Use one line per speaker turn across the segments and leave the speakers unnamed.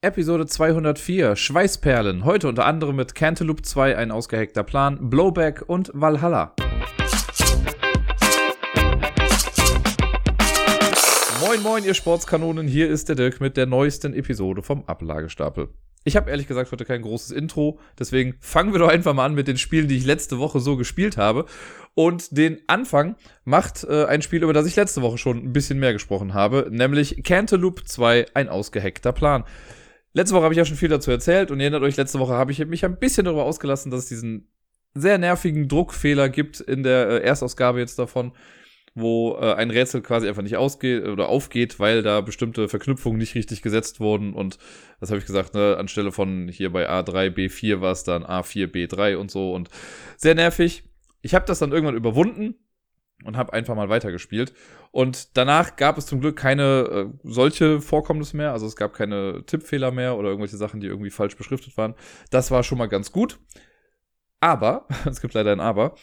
Episode 204, Schweißperlen. Heute unter anderem mit Cantaloupe 2, ein ausgehackter Plan, Blowback und Valhalla. Moin, moin, ihr Sportskanonen. Hier ist der Dirk mit der neuesten Episode vom Ablagestapel. Ich habe ehrlich gesagt heute kein großes Intro, deswegen fangen wir doch einfach mal an mit den Spielen, die ich letzte Woche so gespielt habe. Und den Anfang macht äh, ein Spiel, über das ich letzte Woche schon ein bisschen mehr gesprochen habe, nämlich Cantaloupe 2, ein ausgehackter Plan. Letzte Woche habe ich ja schon viel dazu erzählt und ihr erinnert euch, letzte Woche habe ich mich ein bisschen darüber ausgelassen, dass es diesen sehr nervigen Druckfehler gibt in der äh, Erstausgabe jetzt davon, wo äh, ein Rätsel quasi einfach nicht ausgeht oder aufgeht, weil da bestimmte Verknüpfungen nicht richtig gesetzt wurden und das habe ich gesagt, ne, anstelle von hier bei A3, B4 war es dann A4, B3 und so und sehr nervig. Ich habe das dann irgendwann überwunden und habe einfach mal weitergespielt. Und danach gab es zum Glück keine äh, solche Vorkommnisse mehr. Also es gab keine Tippfehler mehr oder irgendwelche Sachen, die irgendwie falsch beschriftet waren. Das war schon mal ganz gut. Aber, es gibt leider ein Aber.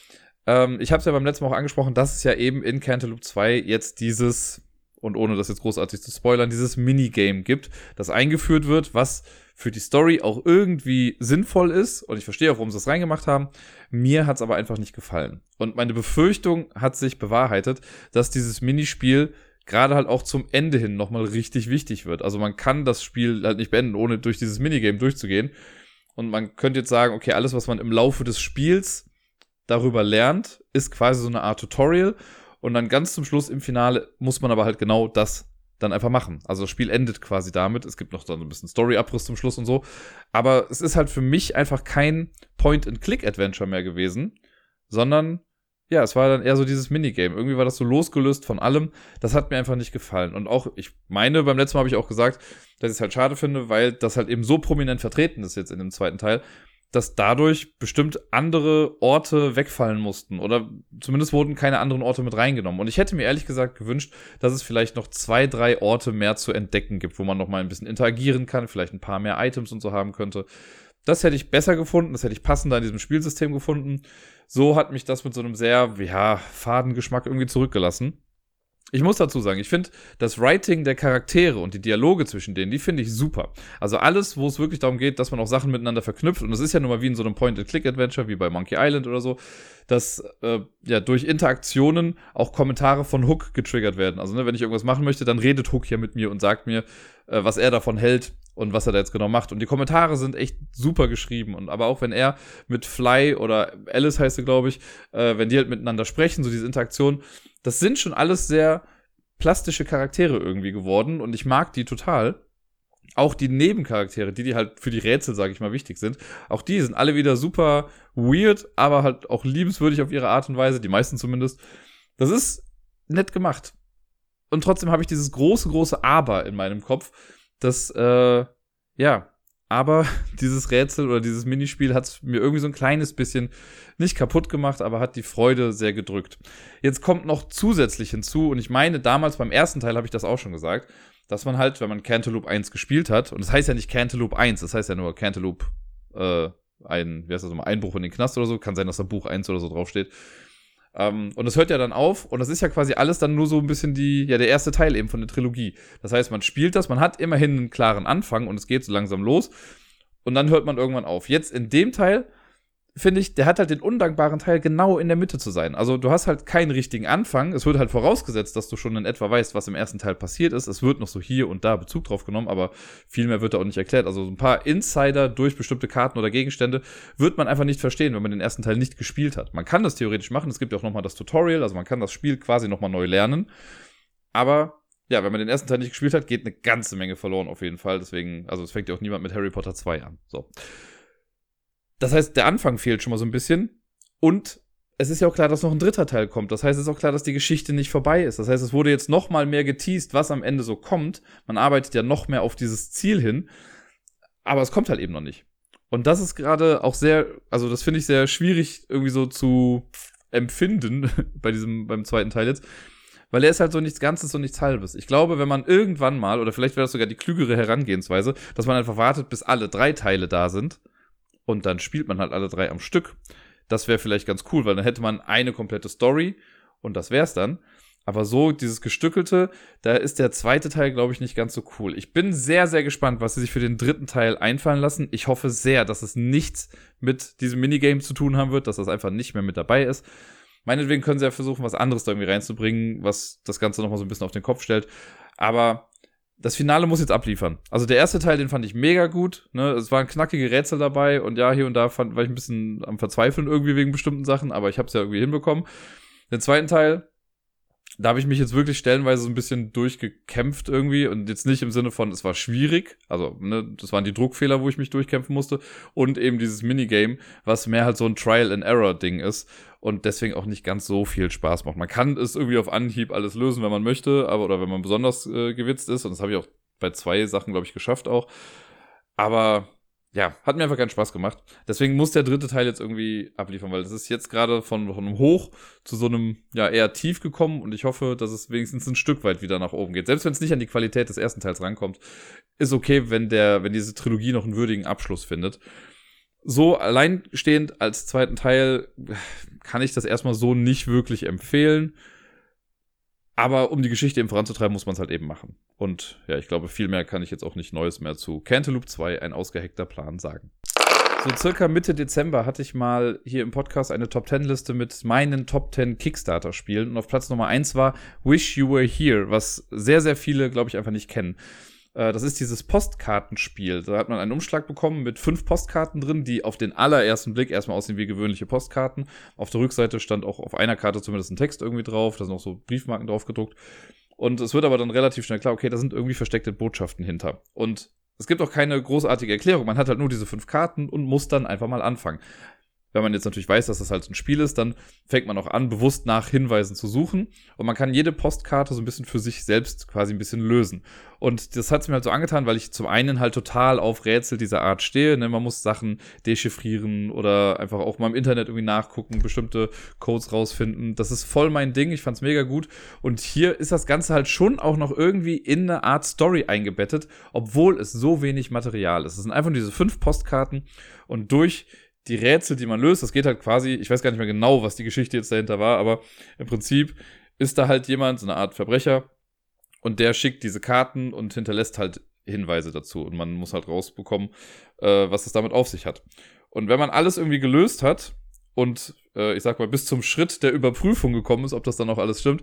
Ähm, ich habe es ja beim letzten Mal auch angesprochen, dass es ja eben in Cantaloupe 2 jetzt dieses, und ohne das jetzt großartig zu spoilern, dieses Minigame gibt, das eingeführt wird, was für die Story auch irgendwie sinnvoll ist. Und ich verstehe auch, warum sie das reingemacht haben. Mir hat es aber einfach nicht gefallen. Und meine Befürchtung hat sich bewahrheitet, dass dieses Minispiel gerade halt auch zum Ende hin nochmal richtig wichtig wird. Also man kann das Spiel halt nicht beenden, ohne durch dieses Minigame durchzugehen. Und man könnte jetzt sagen, okay, alles, was man im Laufe des Spiels darüber lernt, ist quasi so eine Art Tutorial. Und dann ganz zum Schluss im Finale muss man aber halt genau das dann einfach machen. Also das Spiel endet quasi damit. Es gibt noch dann ein bisschen Story-Abriss zum Schluss und so. Aber es ist halt für mich einfach kein Point-and-Click-Adventure mehr gewesen, sondern ja, es war dann eher so dieses Minigame. Irgendwie war das so losgelöst von allem. Das hat mir einfach nicht gefallen. Und auch, ich meine, beim letzten Mal habe ich auch gesagt, dass ich es halt schade finde, weil das halt eben so prominent vertreten ist jetzt in dem zweiten Teil, dass dadurch bestimmt andere Orte wegfallen mussten oder zumindest wurden keine anderen Orte mit reingenommen. Und ich hätte mir ehrlich gesagt gewünscht, dass es vielleicht noch zwei, drei Orte mehr zu entdecken gibt, wo man noch mal ein bisschen interagieren kann, vielleicht ein paar mehr Items und so haben könnte. Das hätte ich besser gefunden, das hätte ich passender in diesem Spielsystem gefunden. So hat mich das mit so einem sehr, ja, faden Geschmack irgendwie zurückgelassen. Ich muss dazu sagen, ich finde das Writing der Charaktere und die Dialoge zwischen denen, die finde ich super. Also alles, wo es wirklich darum geht, dass man auch Sachen miteinander verknüpft, und das ist ja nun mal wie in so einem Point-and-Click-Adventure, wie bei Monkey Island oder so, dass äh, ja durch Interaktionen auch Kommentare von Hook getriggert werden. Also ne, wenn ich irgendwas machen möchte, dann redet Hook hier mit mir und sagt mir, äh, was er davon hält und was er da jetzt genau macht. Und die Kommentare sind echt super geschrieben. Und aber auch wenn er mit Fly oder Alice heißt sie, glaube ich, äh, wenn die halt miteinander sprechen, so diese Interaktion, das sind schon alles sehr plastische Charaktere irgendwie geworden und ich mag die total. Auch die Nebencharaktere, die, die halt für die Rätsel, sage ich mal, wichtig sind, auch die sind alle wieder super weird, aber halt auch liebenswürdig auf ihre Art und Weise, die meisten zumindest. Das ist nett gemacht. Und trotzdem habe ich dieses große, große Aber in meinem Kopf, das, äh, ja, aber dieses Rätsel oder dieses Minispiel hat mir irgendwie so ein kleines bisschen nicht kaputt gemacht, aber hat die Freude sehr gedrückt. Jetzt kommt noch zusätzlich hinzu, und ich meine, damals beim ersten Teil habe ich das auch schon gesagt, dass man halt, wenn man Cantaloupe 1 gespielt hat, und das heißt ja nicht Cantaloupe 1, das heißt ja nur Cantaloupe, äh, ein, wie heißt das nochmal, Einbruch in den Knast oder so, kann sein, dass da Buch 1 oder so draufsteht. Ähm, und das hört ja dann auf und das ist ja quasi alles dann nur so ein bisschen die, ja, der erste Teil eben von der Trilogie. Das heißt, man spielt das, man hat immerhin einen klaren Anfang und es geht so langsam los und dann hört man irgendwann auf. Jetzt in dem Teil finde ich, der hat halt den undankbaren Teil genau in der Mitte zu sein. Also du hast halt keinen richtigen Anfang. Es wird halt vorausgesetzt, dass du schon in etwa weißt, was im ersten Teil passiert ist. Es wird noch so hier und da Bezug drauf genommen, aber viel mehr wird da auch nicht erklärt. Also ein paar Insider durch bestimmte Karten oder Gegenstände wird man einfach nicht verstehen, wenn man den ersten Teil nicht gespielt hat. Man kann das theoretisch machen. Es gibt ja auch nochmal das Tutorial, also man kann das Spiel quasi nochmal neu lernen. Aber ja, wenn man den ersten Teil nicht gespielt hat, geht eine ganze Menge verloren auf jeden Fall. Deswegen, also es fängt ja auch niemand mit Harry Potter 2 an. So. Das heißt, der Anfang fehlt schon mal so ein bisschen. Und es ist ja auch klar, dass noch ein dritter Teil kommt. Das heißt, es ist auch klar, dass die Geschichte nicht vorbei ist. Das heißt, es wurde jetzt noch mal mehr geteased, was am Ende so kommt. Man arbeitet ja noch mehr auf dieses Ziel hin. Aber es kommt halt eben noch nicht. Und das ist gerade auch sehr, also das finde ich sehr schwierig irgendwie so zu empfinden bei diesem, beim zweiten Teil jetzt. Weil er ist halt so nichts Ganzes und nichts Halbes. Ich glaube, wenn man irgendwann mal, oder vielleicht wäre das sogar die klügere Herangehensweise, dass man einfach wartet, bis alle drei Teile da sind und dann spielt man halt alle drei am Stück. Das wäre vielleicht ganz cool, weil dann hätte man eine komplette Story und das wär's dann. Aber so, dieses Gestückelte, da ist der zweite Teil, glaube ich, nicht ganz so cool. Ich bin sehr, sehr gespannt, was sie sich für den dritten Teil einfallen lassen. Ich hoffe sehr, dass es nichts mit diesem Minigame zu tun haben wird, dass das einfach nicht mehr mit dabei ist. Meinetwegen können sie ja versuchen, was anderes da irgendwie reinzubringen, was das Ganze nochmal so ein bisschen auf den Kopf stellt. Aber das Finale muss jetzt abliefern. Also der erste Teil, den fand ich mega gut. Ne? Es waren knackige Rätsel dabei und ja, hier und da fand, war ich ein bisschen am Verzweifeln irgendwie wegen bestimmten Sachen, aber ich habe es ja irgendwie hinbekommen. Den zweiten Teil, da habe ich mich jetzt wirklich stellenweise so ein bisschen durchgekämpft irgendwie und jetzt nicht im Sinne von, es war schwierig, also ne, das waren die Druckfehler, wo ich mich durchkämpfen musste und eben dieses Minigame, was mehr halt so ein Trial-and-Error-Ding ist und deswegen auch nicht ganz so viel Spaß macht. Man kann es irgendwie auf Anhieb alles lösen, wenn man möchte, aber oder wenn man besonders äh, gewitzt ist und das habe ich auch bei zwei Sachen, glaube ich, geschafft auch. Aber ja, hat mir einfach keinen Spaß gemacht. Deswegen muss der dritte Teil jetzt irgendwie abliefern, weil das ist jetzt gerade von, von einem Hoch zu so einem, ja, eher tief gekommen und ich hoffe, dass es wenigstens ein Stück weit wieder nach oben geht. Selbst wenn es nicht an die Qualität des ersten Teils rankommt, ist okay, wenn der, wenn diese Trilogie noch einen würdigen Abschluss findet. So alleinstehend als zweiten Teil kann ich das erstmal so nicht wirklich empfehlen. Aber um die Geschichte eben voranzutreiben, muss man es halt eben machen. Und ja, ich glaube, viel mehr kann ich jetzt auch nicht Neues mehr zu Cantaloupe 2, ein ausgehackter Plan, sagen. So circa Mitte Dezember hatte ich mal hier im Podcast eine Top 10 Liste mit meinen Top 10 Kickstarter Spielen und auf Platz Nummer 1 war Wish You Were Here, was sehr, sehr viele, glaube ich, einfach nicht kennen. Äh, das ist dieses Postkartenspiel. Da hat man einen Umschlag bekommen mit fünf Postkarten drin, die auf den allerersten Blick erstmal aussehen wie gewöhnliche Postkarten. Auf der Rückseite stand auch auf einer Karte zumindest ein Text irgendwie drauf, da sind auch so Briefmarken drauf gedruckt. Und es wird aber dann relativ schnell klar, okay, da sind irgendwie versteckte Botschaften hinter. Und es gibt auch keine großartige Erklärung. Man hat halt nur diese fünf Karten und muss dann einfach mal anfangen. Wenn man jetzt natürlich weiß, dass das halt so ein Spiel ist, dann fängt man auch an, bewusst nach Hinweisen zu suchen. Und man kann jede Postkarte so ein bisschen für sich selbst quasi ein bisschen lösen. Und das hat es mir halt so angetan, weil ich zum einen halt total auf Rätsel dieser Art stehe. Ne? Man muss Sachen dechiffrieren oder einfach auch mal im Internet irgendwie nachgucken, bestimmte Codes rausfinden. Das ist voll mein Ding. Ich fand's mega gut. Und hier ist das Ganze halt schon auch noch irgendwie in eine Art Story eingebettet, obwohl es so wenig Material ist. Es sind einfach diese fünf Postkarten und durch die Rätsel, die man löst, das geht halt quasi, ich weiß gar nicht mehr genau, was die Geschichte jetzt dahinter war, aber im Prinzip ist da halt jemand, so eine Art Verbrecher, und der schickt diese Karten und hinterlässt halt Hinweise dazu. Und man muss halt rausbekommen, äh, was es damit auf sich hat. Und wenn man alles irgendwie gelöst hat und äh, ich sag mal bis zum Schritt der Überprüfung gekommen ist, ob das dann auch alles stimmt,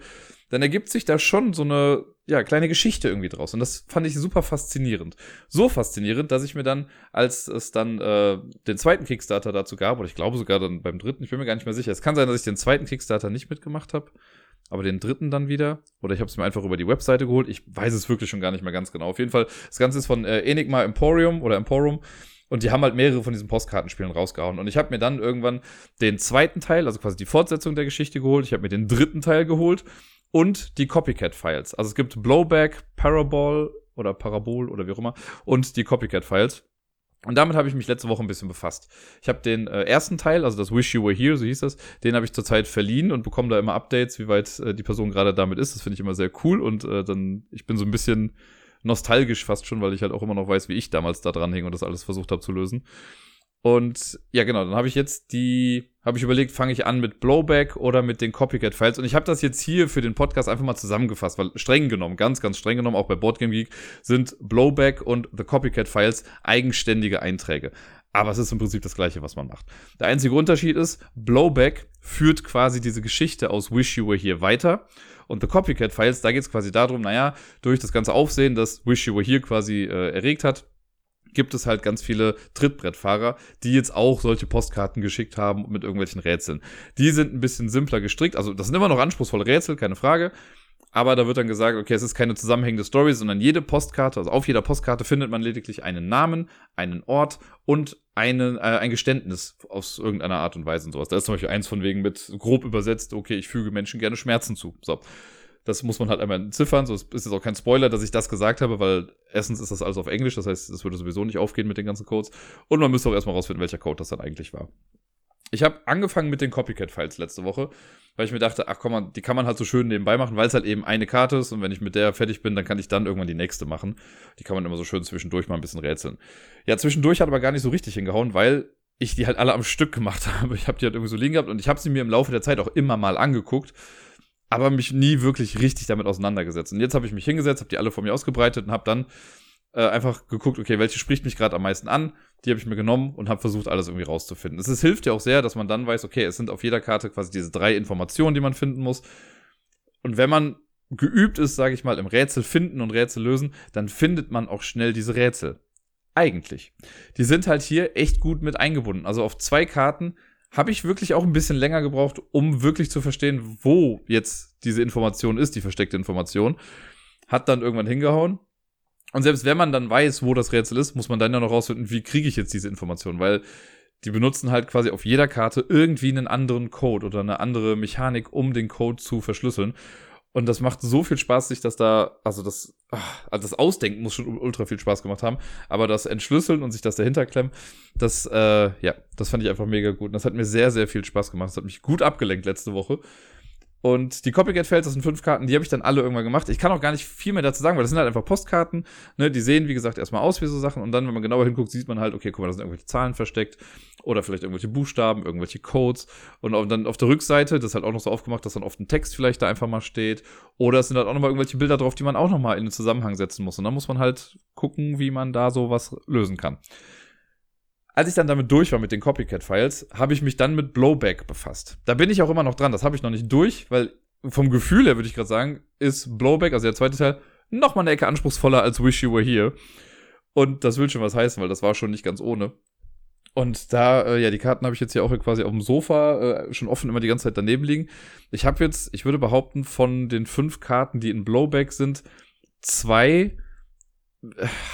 dann ergibt sich da schon so eine ja, kleine Geschichte irgendwie draus. Und das fand ich super faszinierend. So faszinierend, dass ich mir dann, als es dann äh, den zweiten Kickstarter dazu gab, oder ich glaube sogar dann beim dritten, ich bin mir gar nicht mehr sicher. Es kann sein, dass ich den zweiten Kickstarter nicht mitgemacht habe, aber den dritten dann wieder. Oder ich habe es mir einfach über die Webseite geholt. Ich weiß es wirklich schon gar nicht mehr ganz genau. Auf jeden Fall, das Ganze ist von äh, Enigma Emporium oder Emporum. Und die haben halt mehrere von diesen Postkartenspielen rausgehauen. Und ich habe mir dann irgendwann den zweiten Teil, also quasi die Fortsetzung der Geschichte geholt. Ich habe mir den dritten Teil geholt und die Copycat-Files. Also es gibt Blowback, Parabol oder Parabol oder wie auch immer und die Copycat-Files. Und damit habe ich mich letzte Woche ein bisschen befasst. Ich habe den äh, ersten Teil, also das Wish You Were Here, so hieß das, den habe ich zurzeit verliehen und bekomme da immer Updates, wie weit äh, die Person gerade damit ist. Das finde ich immer sehr cool und äh, dann, ich bin so ein bisschen nostalgisch fast schon, weil ich halt auch immer noch weiß, wie ich damals da dran hing und das alles versucht habe zu lösen. Und ja, genau, dann habe ich jetzt die, habe ich überlegt, fange ich an mit Blowback oder mit den Copycat-Files. Und ich habe das jetzt hier für den Podcast einfach mal zusammengefasst, weil streng genommen, ganz, ganz streng genommen, auch bei Boardgame Geek, sind Blowback und The Copycat-Files eigenständige Einträge. Aber es ist im Prinzip das gleiche, was man macht. Der einzige Unterschied ist, Blowback führt quasi diese Geschichte aus Wish You Were Here weiter. Und The Copycat Files, da geht es quasi darum, naja, durch das ganze Aufsehen, das Wish You Were Here quasi äh, erregt hat, gibt es halt ganz viele Trittbrettfahrer, die jetzt auch solche Postkarten geschickt haben mit irgendwelchen Rätseln. Die sind ein bisschen simpler gestrickt, also das sind immer noch anspruchsvolle Rätsel, keine Frage. Aber da wird dann gesagt, okay, es ist keine zusammenhängende Story, sondern jede Postkarte, also auf jeder Postkarte findet man lediglich einen Namen, einen Ort und eine, äh, ein Geständnis aus irgendeiner Art und Weise und sowas. Da ist zum Beispiel eins von wegen mit grob übersetzt, okay, ich füge Menschen gerne Schmerzen zu. So. Das muss man halt einmal entziffern. So, es ist jetzt auch kein Spoiler, dass ich das gesagt habe, weil erstens ist das alles auf Englisch, das heißt, es würde sowieso nicht aufgehen mit den ganzen Codes. Und man müsste auch erstmal rausfinden, welcher Code das dann eigentlich war. Ich habe angefangen mit den Copycat-Files letzte Woche, weil ich mir dachte, ach komm mal, die kann man halt so schön nebenbei machen, weil es halt eben eine Karte ist und wenn ich mit der fertig bin, dann kann ich dann irgendwann die nächste machen. Die kann man immer so schön zwischendurch mal ein bisschen rätseln. Ja, zwischendurch hat aber gar nicht so richtig hingehauen, weil ich die halt alle am Stück gemacht habe. Ich habe die halt irgendwie so liegen gehabt und ich habe sie mir im Laufe der Zeit auch immer mal angeguckt aber mich nie wirklich richtig damit auseinandergesetzt. Und jetzt habe ich mich hingesetzt, habe die alle vor mir ausgebreitet und habe dann äh, einfach geguckt, okay, welche spricht mich gerade am meisten an? Die habe ich mir genommen und habe versucht, alles irgendwie rauszufinden. Es ist, hilft ja auch sehr, dass man dann weiß, okay, es sind auf jeder Karte quasi diese drei Informationen, die man finden muss. Und wenn man geübt ist, sage ich mal, im Rätsel finden und Rätsel lösen, dann findet man auch schnell diese Rätsel. Eigentlich. Die sind halt hier echt gut mit eingebunden. Also auf zwei Karten habe ich wirklich auch ein bisschen länger gebraucht, um wirklich zu verstehen, wo jetzt diese Information ist, die versteckte Information. Hat dann irgendwann hingehauen. Und selbst wenn man dann weiß, wo das Rätsel ist, muss man dann ja noch rausfinden, wie kriege ich jetzt diese Information, weil die benutzen halt quasi auf jeder Karte irgendwie einen anderen Code oder eine andere Mechanik, um den Code zu verschlüsseln. Und das macht so viel Spaß, sich das da, also das, ach, also das Ausdenken muss schon ultra viel Spaß gemacht haben, aber das Entschlüsseln und sich das dahinter klemmen, das, äh, ja, das fand ich einfach mega gut. Und das hat mir sehr, sehr viel Spaß gemacht. Das hat mich gut abgelenkt letzte Woche. Und die Copycat Fails, das sind fünf Karten, die habe ich dann alle irgendwann gemacht. Ich kann auch gar nicht viel mehr dazu sagen, weil das sind halt einfach Postkarten. Ne? Die sehen, wie gesagt, erstmal aus wie so Sachen. Und dann, wenn man genauer hinguckt, sieht man halt, okay, guck mal, da sind irgendwelche Zahlen versteckt. Oder vielleicht irgendwelche Buchstaben, irgendwelche Codes. Und dann auf der Rückseite, das ist halt auch noch so aufgemacht, dass dann oft ein Text vielleicht da einfach mal steht. Oder es sind halt auch nochmal irgendwelche Bilder drauf, die man auch nochmal in den Zusammenhang setzen muss. Und dann muss man halt gucken, wie man da so was lösen kann. Als ich dann damit durch war mit den Copycat-Files, habe ich mich dann mit Blowback befasst. Da bin ich auch immer noch dran. Das habe ich noch nicht durch, weil vom Gefühl her würde ich gerade sagen, ist Blowback, also der zweite Teil, noch mal eine Ecke anspruchsvoller als Wish You Were Here. Und das will schon was heißen, weil das war schon nicht ganz ohne. Und da, äh, ja, die Karten habe ich jetzt hier auch quasi auf dem Sofa äh, schon offen immer die ganze Zeit daneben liegen. Ich habe jetzt, ich würde behaupten, von den fünf Karten, die in Blowback sind, zwei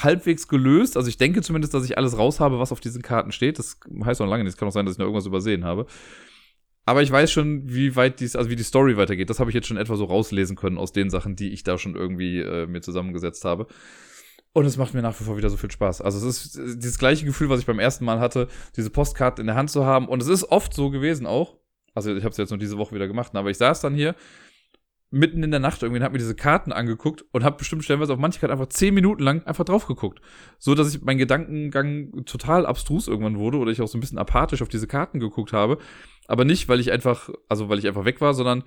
halbwegs gelöst. Also ich denke zumindest, dass ich alles raus habe, was auf diesen Karten steht. Das heißt noch lange nicht. Es kann auch sein, dass ich noch irgendwas übersehen habe. Aber ich weiß schon, wie weit dies, also wie die Story weitergeht. Das habe ich jetzt schon etwa so rauslesen können aus den Sachen, die ich da schon irgendwie äh, mir zusammengesetzt habe. Und es macht mir nach wie vor wieder so viel Spaß. Also es ist dieses gleiche Gefühl, was ich beim ersten Mal hatte, diese Postkarten in der Hand zu haben. Und es ist oft so gewesen auch. Also ich habe es jetzt nur diese Woche wieder gemacht, aber ich saß dann hier mitten in der Nacht irgendwie und habe mir diese Karten angeguckt und habe bestimmt stellenweise auf manche Karten einfach zehn Minuten lang einfach drauf geguckt. So, dass ich mein Gedankengang total abstrus irgendwann wurde oder ich auch so ein bisschen apathisch auf diese Karten geguckt habe. Aber nicht, weil ich einfach, also weil ich einfach weg war, sondern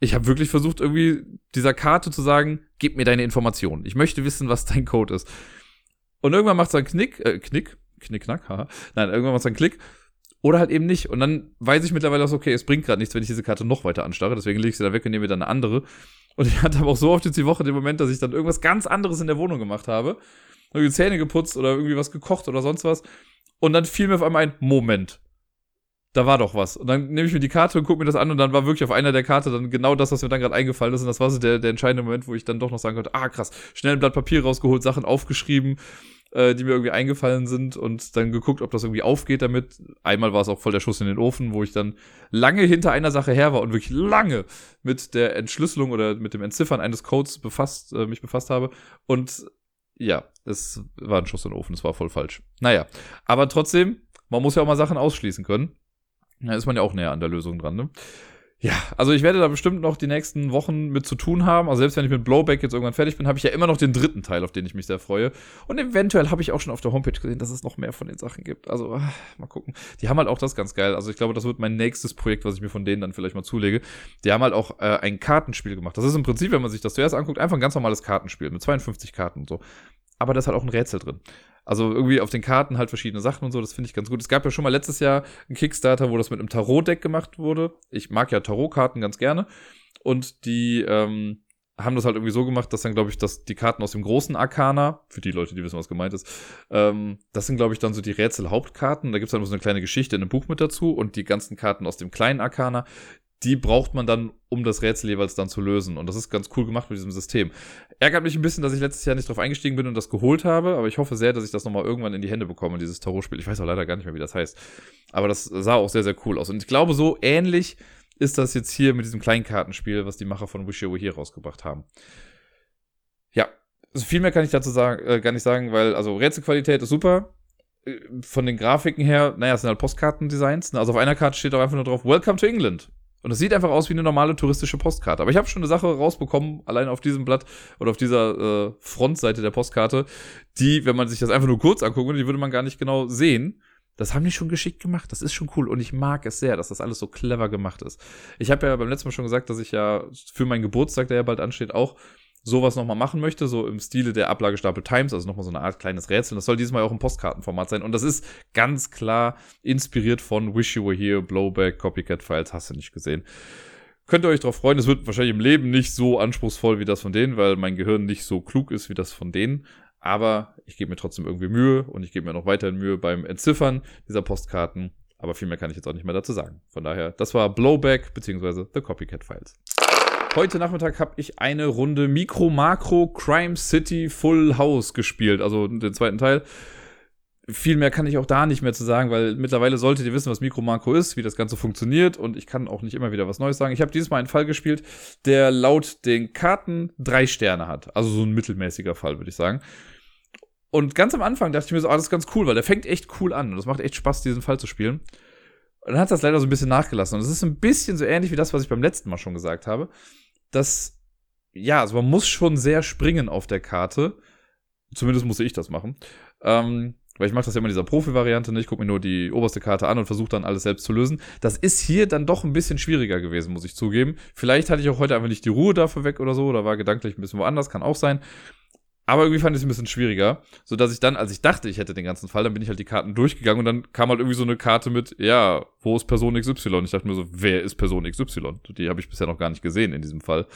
ich habe wirklich versucht, irgendwie dieser Karte zu sagen, gib mir deine Informationen. Ich möchte wissen, was dein Code ist. Und irgendwann macht es einen Knick, äh, Knick, Knick, Knack, haha. Nein, irgendwann macht es einen Klick oder halt eben nicht. Und dann weiß ich mittlerweile auch okay, es bringt gerade nichts, wenn ich diese Karte noch weiter anstarre. Deswegen lege ich sie da weg und nehme mir dann eine andere. Und ich hatte aber auch so oft jetzt die Woche den Moment, dass ich dann irgendwas ganz anderes in der Wohnung gemacht habe. Irgendwie Zähne geputzt oder irgendwie was gekocht oder sonst was. Und dann fiel mir auf einmal ein Moment. Da war doch was. Und dann nehme ich mir die Karte und gucke mir das an und dann war wirklich auf einer der Karte dann genau das, was mir dann gerade eingefallen ist. Und das war so der, der entscheidende Moment, wo ich dann doch noch sagen konnte, ah krass, schnell ein Blatt Papier rausgeholt, Sachen aufgeschrieben äh, die mir irgendwie eingefallen sind und dann geguckt, ob das irgendwie aufgeht damit. Einmal war es auch voll der Schuss in den Ofen, wo ich dann lange hinter einer Sache her war und wirklich lange mit der Entschlüsselung oder mit dem Entziffern eines Codes befasst, äh, mich befasst habe. Und ja, es war ein Schuss in den Ofen, es war voll falsch. Naja, aber trotzdem, man muss ja auch mal Sachen ausschließen können. Da ist man ja auch näher an der Lösung dran, ne? Ja, also ich werde da bestimmt noch die nächsten Wochen mit zu tun haben. Also selbst wenn ich mit Blowback jetzt irgendwann fertig bin, habe ich ja immer noch den dritten Teil, auf den ich mich sehr freue. Und eventuell habe ich auch schon auf der Homepage gesehen, dass es noch mehr von den Sachen gibt. Also ah, mal gucken. Die haben halt auch das ganz geil. Also ich glaube, das wird mein nächstes Projekt, was ich mir von denen dann vielleicht mal zulege. Die haben halt auch äh, ein Kartenspiel gemacht. Das ist im Prinzip, wenn man sich das zuerst anguckt, einfach ein ganz normales Kartenspiel mit 52 Karten und so. Aber da ist halt auch ein Rätsel drin. Also irgendwie auf den Karten halt verschiedene Sachen und so, das finde ich ganz gut. Es gab ja schon mal letztes Jahr einen Kickstarter, wo das mit einem Tarot-Deck gemacht wurde. Ich mag ja Tarot-Karten ganz gerne. Und die ähm, haben das halt irgendwie so gemacht, dass dann, glaube ich, dass die Karten aus dem großen Arcana, für die Leute, die wissen, was gemeint ist, ähm, das sind, glaube ich, dann so die Rätsel-Hauptkarten. Da gibt es dann so eine kleine Geschichte in einem Buch mit dazu und die ganzen Karten aus dem kleinen Arcana, die braucht man dann, um das Rätsel jeweils dann zu lösen. Und das ist ganz cool gemacht mit diesem System. Ärgert mich ein bisschen, dass ich letztes Jahr nicht drauf eingestiegen bin und das geholt habe, aber ich hoffe sehr, dass ich das nochmal irgendwann in die Hände bekomme, dieses Tarot-Spiel. Ich weiß auch leider gar nicht mehr, wie das heißt. Aber das sah auch sehr, sehr cool aus. Und ich glaube, so ähnlich ist das jetzt hier mit diesem Kleinkartenspiel, was die Macher von Wish You Were Here rausgebracht haben. Ja, also viel mehr kann ich dazu sagen, äh, gar nicht sagen, weil, also Rätselqualität ist super. Äh, von den Grafiken her, naja, es sind halt Postkartendesigns. Also auf einer Karte steht auch einfach nur drauf, Welcome to England. Und es sieht einfach aus wie eine normale touristische Postkarte. Aber ich habe schon eine Sache rausbekommen, allein auf diesem Blatt oder auf dieser äh, Frontseite der Postkarte, die, wenn man sich das einfach nur kurz anguckt, die würde man gar nicht genau sehen. das haben die schon geschickt gemacht. Das ist schon cool. Und ich mag es sehr, dass das alles so clever gemacht ist. Ich habe ja beim letzten Mal schon gesagt, dass ich ja für meinen Geburtstag, der ja bald ansteht, auch sowas nochmal machen möchte, so im Stile der Ablagestapel Times, also nochmal so eine Art kleines Rätsel. Das soll diesmal auch im Postkartenformat sein. Und das ist ganz klar inspiriert von Wish You Were Here, Blowback, Copycat Files, hast du nicht gesehen. Könnt ihr euch darauf freuen, es wird wahrscheinlich im Leben nicht so anspruchsvoll wie das von denen, weil mein Gehirn nicht so klug ist wie das von denen. Aber ich gebe mir trotzdem irgendwie Mühe und ich gebe mir noch weiterhin Mühe beim Entziffern dieser Postkarten. Aber viel mehr kann ich jetzt auch nicht mehr dazu sagen. Von daher, das war Blowback bzw. The Copycat Files. Heute Nachmittag habe ich eine Runde Micro Macro Crime City Full House gespielt, also den zweiten Teil. Viel mehr kann ich auch da nicht mehr zu sagen, weil mittlerweile solltet ihr wissen, was Micro Macro ist, wie das Ganze funktioniert und ich kann auch nicht immer wieder was Neues sagen. Ich habe dieses Mal einen Fall gespielt, der laut den Karten drei Sterne hat. Also so ein mittelmäßiger Fall, würde ich sagen. Und ganz am Anfang dachte ich mir so, ah, das ist ganz cool, weil der fängt echt cool an und es macht echt Spaß, diesen Fall zu spielen. Und dann hat das leider so ein bisschen nachgelassen. Und es ist ein bisschen so ähnlich wie das, was ich beim letzten Mal schon gesagt habe. Dass, ja, also man muss schon sehr springen auf der Karte. Zumindest musste ich das machen. Ähm, weil ich mache das ja immer in dieser Profi-Variante, ne? Ich gucke mir nur die oberste Karte an und versuche dann alles selbst zu lösen. Das ist hier dann doch ein bisschen schwieriger gewesen, muss ich zugeben. Vielleicht hatte ich auch heute einfach nicht die Ruhe dafür weg oder so, oder war gedanklich ein bisschen woanders, kann auch sein. Aber irgendwie fand ich es ein bisschen schwieriger, so dass ich dann, als ich dachte, ich hätte den ganzen Fall, dann bin ich halt die Karten durchgegangen und dann kam halt irgendwie so eine Karte mit, ja, wo ist Person XY? Ich dachte mir so, wer ist Person XY? Die habe ich bisher noch gar nicht gesehen in diesem Fall.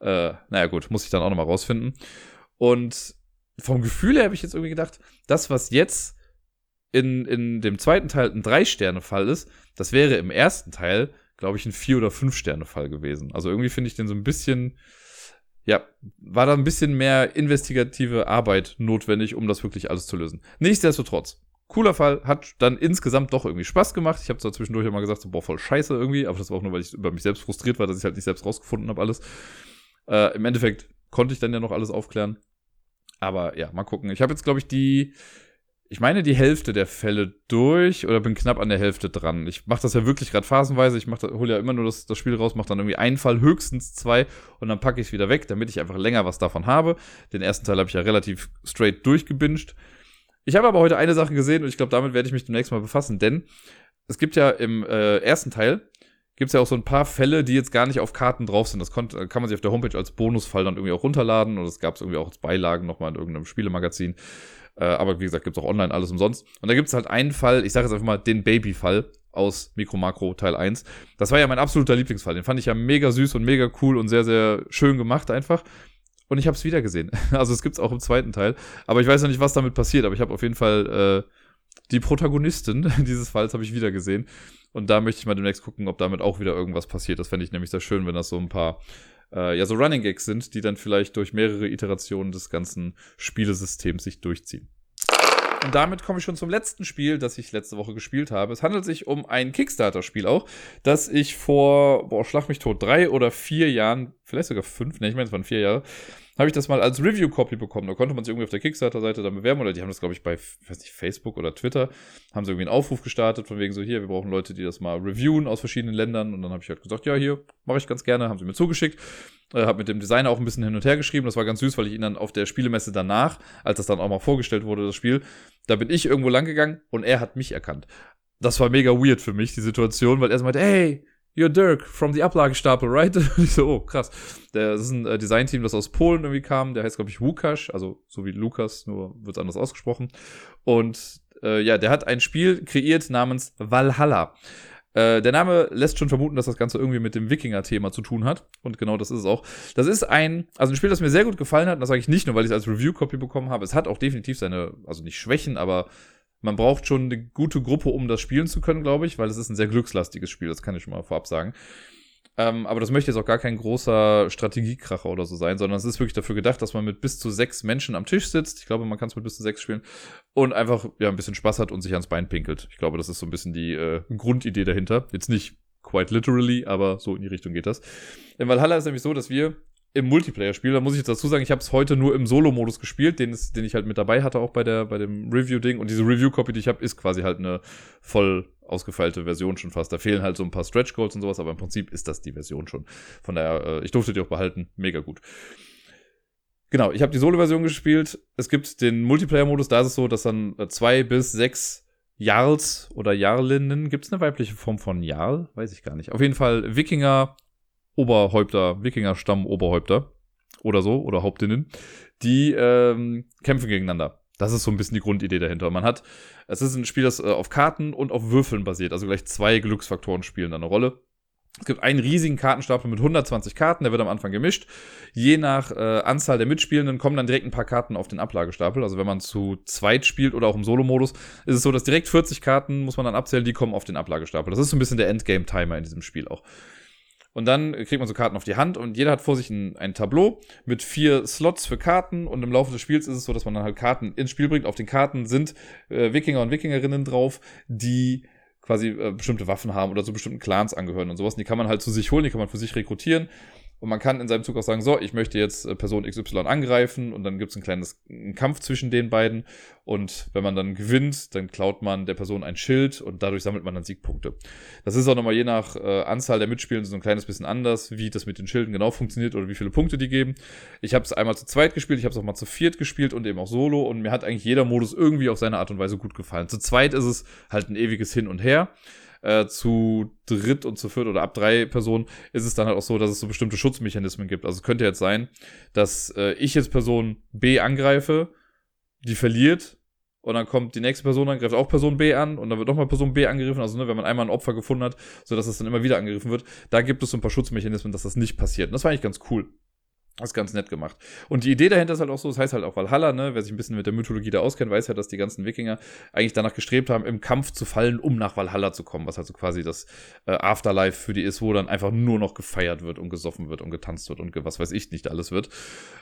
Äh, naja, gut, muss ich dann auch nochmal rausfinden. Und vom Gefühl her habe ich jetzt irgendwie gedacht, das, was jetzt in, in dem zweiten Teil ein Drei-Sterne-Fall ist, das wäre im ersten Teil, glaube ich, ein Vier- oder Fünf-Sterne-Fall gewesen. Also irgendwie finde ich den so ein bisschen ja, war da ein bisschen mehr investigative Arbeit notwendig, um das wirklich alles zu lösen. Nichtsdestotrotz, cooler Fall, hat dann insgesamt doch irgendwie Spaß gemacht. Ich habe zwar zwischendurch immer gesagt, so, boah, voll scheiße irgendwie, aber das war auch nur, weil ich über mich selbst frustriert war, dass ich halt nicht selbst rausgefunden habe alles. Äh, Im Endeffekt konnte ich dann ja noch alles aufklären. Aber ja, mal gucken. Ich habe jetzt, glaube ich, die ich meine, die Hälfte der Fälle durch oder bin knapp an der Hälfte dran. Ich mache das ja wirklich gerade phasenweise. Ich hole ja immer nur das, das Spiel raus, mache dann irgendwie einen Fall, höchstens zwei und dann packe ich es wieder weg, damit ich einfach länger was davon habe. Den ersten Teil habe ich ja relativ straight durchgebinged. Ich habe aber heute eine Sache gesehen und ich glaube, damit werde ich mich demnächst mal befassen, denn es gibt ja im äh, ersten Teil gibt es ja auch so ein paar Fälle, die jetzt gar nicht auf Karten drauf sind. Das konnte, kann man sich auf der Homepage als Bonusfall dann irgendwie auch runterladen und das gab es irgendwie auch als Beilagen nochmal in irgendeinem Spielemagazin. Äh, aber wie gesagt, gibt's auch online alles umsonst. Und da gibt's halt einen Fall, ich sage jetzt einfach mal den Baby-Fall aus Mikro Makro Teil 1. Das war ja mein absoluter Lieblingsfall. Den fand ich ja mega süß und mega cool und sehr, sehr schön gemacht einfach. Und ich habe es wieder gesehen. Also es gibt's auch im zweiten Teil. Aber ich weiß noch nicht, was damit passiert. Aber ich habe auf jeden Fall äh, die Protagonistin dieses Falls habe ich wieder gesehen. Und da möchte ich mal demnächst gucken, ob damit auch wieder irgendwas passiert. Das fände ich nämlich sehr schön, wenn das so ein paar äh, ja so Running Gags sind, die dann vielleicht durch mehrere Iterationen des ganzen Spielesystems sich durchziehen. Und damit komme ich schon zum letzten Spiel, das ich letzte Woche gespielt habe. Es handelt sich um ein Kickstarter-Spiel auch, das ich vor, boah, schlag mich tot, drei oder vier Jahren, vielleicht sogar fünf, ne, ich meine, es waren vier Jahre, habe ich das mal als Review-Copy bekommen. Da konnte man sich irgendwie auf der Kickstarter-Seite dann bewerben oder die haben das, glaube ich, bei, weiß nicht, Facebook oder Twitter, haben sie irgendwie einen Aufruf gestartet, von wegen so, hier, wir brauchen Leute, die das mal reviewen aus verschiedenen Ländern. Und dann habe ich halt gesagt, ja, hier, mache ich ganz gerne, haben sie mir zugeschickt. Äh, habe mit dem Designer auch ein bisschen hin und her geschrieben. Das war ganz süß, weil ich ihn dann auf der Spielemesse danach, als das dann auch mal vorgestellt wurde, das Spiel, da bin ich irgendwo lang gegangen und er hat mich erkannt. Das war mega weird für mich, die Situation, weil er so meinte, hey, You're Dirk from the Ablagestapel, right? Und ich so, oh, krass. Das ist ein äh, Designteam, das aus Polen irgendwie kam. Der heißt, glaube ich, Łukasz, also so wie Lukas, nur wird es anders ausgesprochen. Und äh, ja, der hat ein Spiel kreiert namens Valhalla. Äh, der Name lässt schon vermuten, dass das Ganze irgendwie mit dem Wikinger-Thema zu tun hat. Und genau das ist es auch. Das ist ein, also ein Spiel, das mir sehr gut gefallen hat. Und das sage ich nicht nur, weil ich es als Review-Copy bekommen habe. Es hat auch definitiv seine, also nicht Schwächen, aber man braucht schon eine gute Gruppe, um das spielen zu können, glaube ich, weil es ist ein sehr glückslastiges Spiel, das kann ich schon mal vorab sagen. Ähm, aber das möchte jetzt auch gar kein großer Strategiekracher oder so sein, sondern es ist wirklich dafür gedacht, dass man mit bis zu sechs Menschen am Tisch sitzt. Ich glaube, man kann es mit bis zu sechs spielen und einfach ja ein bisschen Spaß hat und sich ans Bein pinkelt. Ich glaube, das ist so ein bisschen die äh, Grundidee dahinter. Jetzt nicht quite literally, aber so in die Richtung geht das. In Valhalla ist nämlich so, dass wir im Multiplayer-Spiel. Da muss ich jetzt dazu sagen, ich habe es heute nur im Solo-Modus gespielt, den, ist, den ich halt mit dabei hatte, auch bei, der, bei dem Review-Ding. Und diese Review-Copy, die ich habe, ist quasi halt eine voll ausgefeilte Version schon fast. Da fehlen halt so ein paar Stretch-Goals und sowas, aber im Prinzip ist das die Version schon. Von daher, äh, ich durfte die auch behalten. Mega gut. Genau, ich habe die Solo-Version gespielt. Es gibt den Multiplayer-Modus, da ist es so, dass dann äh, zwei bis sechs Jarls oder Jarlinnen. Gibt es eine weibliche Form von Jarl? Weiß ich gar nicht. Auf jeden Fall Wikinger, Oberhäupter, Wikinger-Stamm, Oberhäupter oder so, oder Hauptinnen, die ähm, kämpfen gegeneinander. Das ist so ein bisschen die Grundidee dahinter. Man hat, es ist ein Spiel, das äh, auf Karten und auf Würfeln basiert. Also gleich zwei Glücksfaktoren spielen da eine Rolle. Es gibt einen riesigen Kartenstapel mit 120 Karten, der wird am Anfang gemischt. Je nach äh, Anzahl der Mitspielenden kommen dann direkt ein paar Karten auf den Ablagestapel. Also wenn man zu zweit spielt oder auch im Solo-Modus, ist es so, dass direkt 40 Karten muss man dann abzählen, die kommen auf den Ablagestapel. Das ist so ein bisschen der Endgame-Timer in diesem Spiel auch. Und dann kriegt man so Karten auf die Hand und jeder hat vor sich ein, ein Tableau mit vier Slots für Karten und im Laufe des Spiels ist es so, dass man dann halt Karten ins Spiel bringt. Auf den Karten sind äh, Wikinger und Wikingerinnen drauf, die quasi äh, bestimmte Waffen haben oder zu bestimmten Clans angehören und sowas. Und die kann man halt zu sich holen, die kann man für sich rekrutieren. Und man kann in seinem Zug auch sagen, so, ich möchte jetzt äh, Person XY angreifen und dann gibt es ein kleines einen Kampf zwischen den beiden. Und wenn man dann gewinnt, dann klaut man der Person ein Schild und dadurch sammelt man dann Siegpunkte. Das ist auch nochmal je nach äh, Anzahl der Mitspielenden so ein kleines bisschen anders, wie das mit den Schilden genau funktioniert oder wie viele Punkte die geben. Ich habe es einmal zu zweit gespielt, ich habe es auch mal zu viert gespielt und eben auch solo und mir hat eigentlich jeder Modus irgendwie auf seine Art und Weise gut gefallen. Zu zweit ist es halt ein ewiges Hin und Her äh, zu dritt und zu viert oder ab drei Personen ist es dann halt auch so, dass es so bestimmte Schutzmechanismen gibt. Also könnte jetzt sein, dass äh, ich jetzt Person B angreife, die verliert und dann kommt die nächste Person, dann greift auch Person B an und dann wird nochmal Person B angegriffen. Also, ne, wenn man einmal ein Opfer gefunden hat, sodass es dann immer wieder angegriffen wird, da gibt es so ein paar Schutzmechanismen, dass das nicht passiert. Und das war eigentlich ganz cool. Das ist ganz nett gemacht. Und die Idee dahinter ist halt auch so, das heißt halt auch Valhalla, ne? Wer sich ein bisschen mit der Mythologie da auskennt, weiß ja, dass die ganzen Wikinger eigentlich danach gestrebt haben, im Kampf zu fallen, um nach Valhalla zu kommen, was halt so quasi das äh, Afterlife für die ist, wo dann einfach nur noch gefeiert wird und gesoffen wird und getanzt wird und was weiß ich nicht alles wird.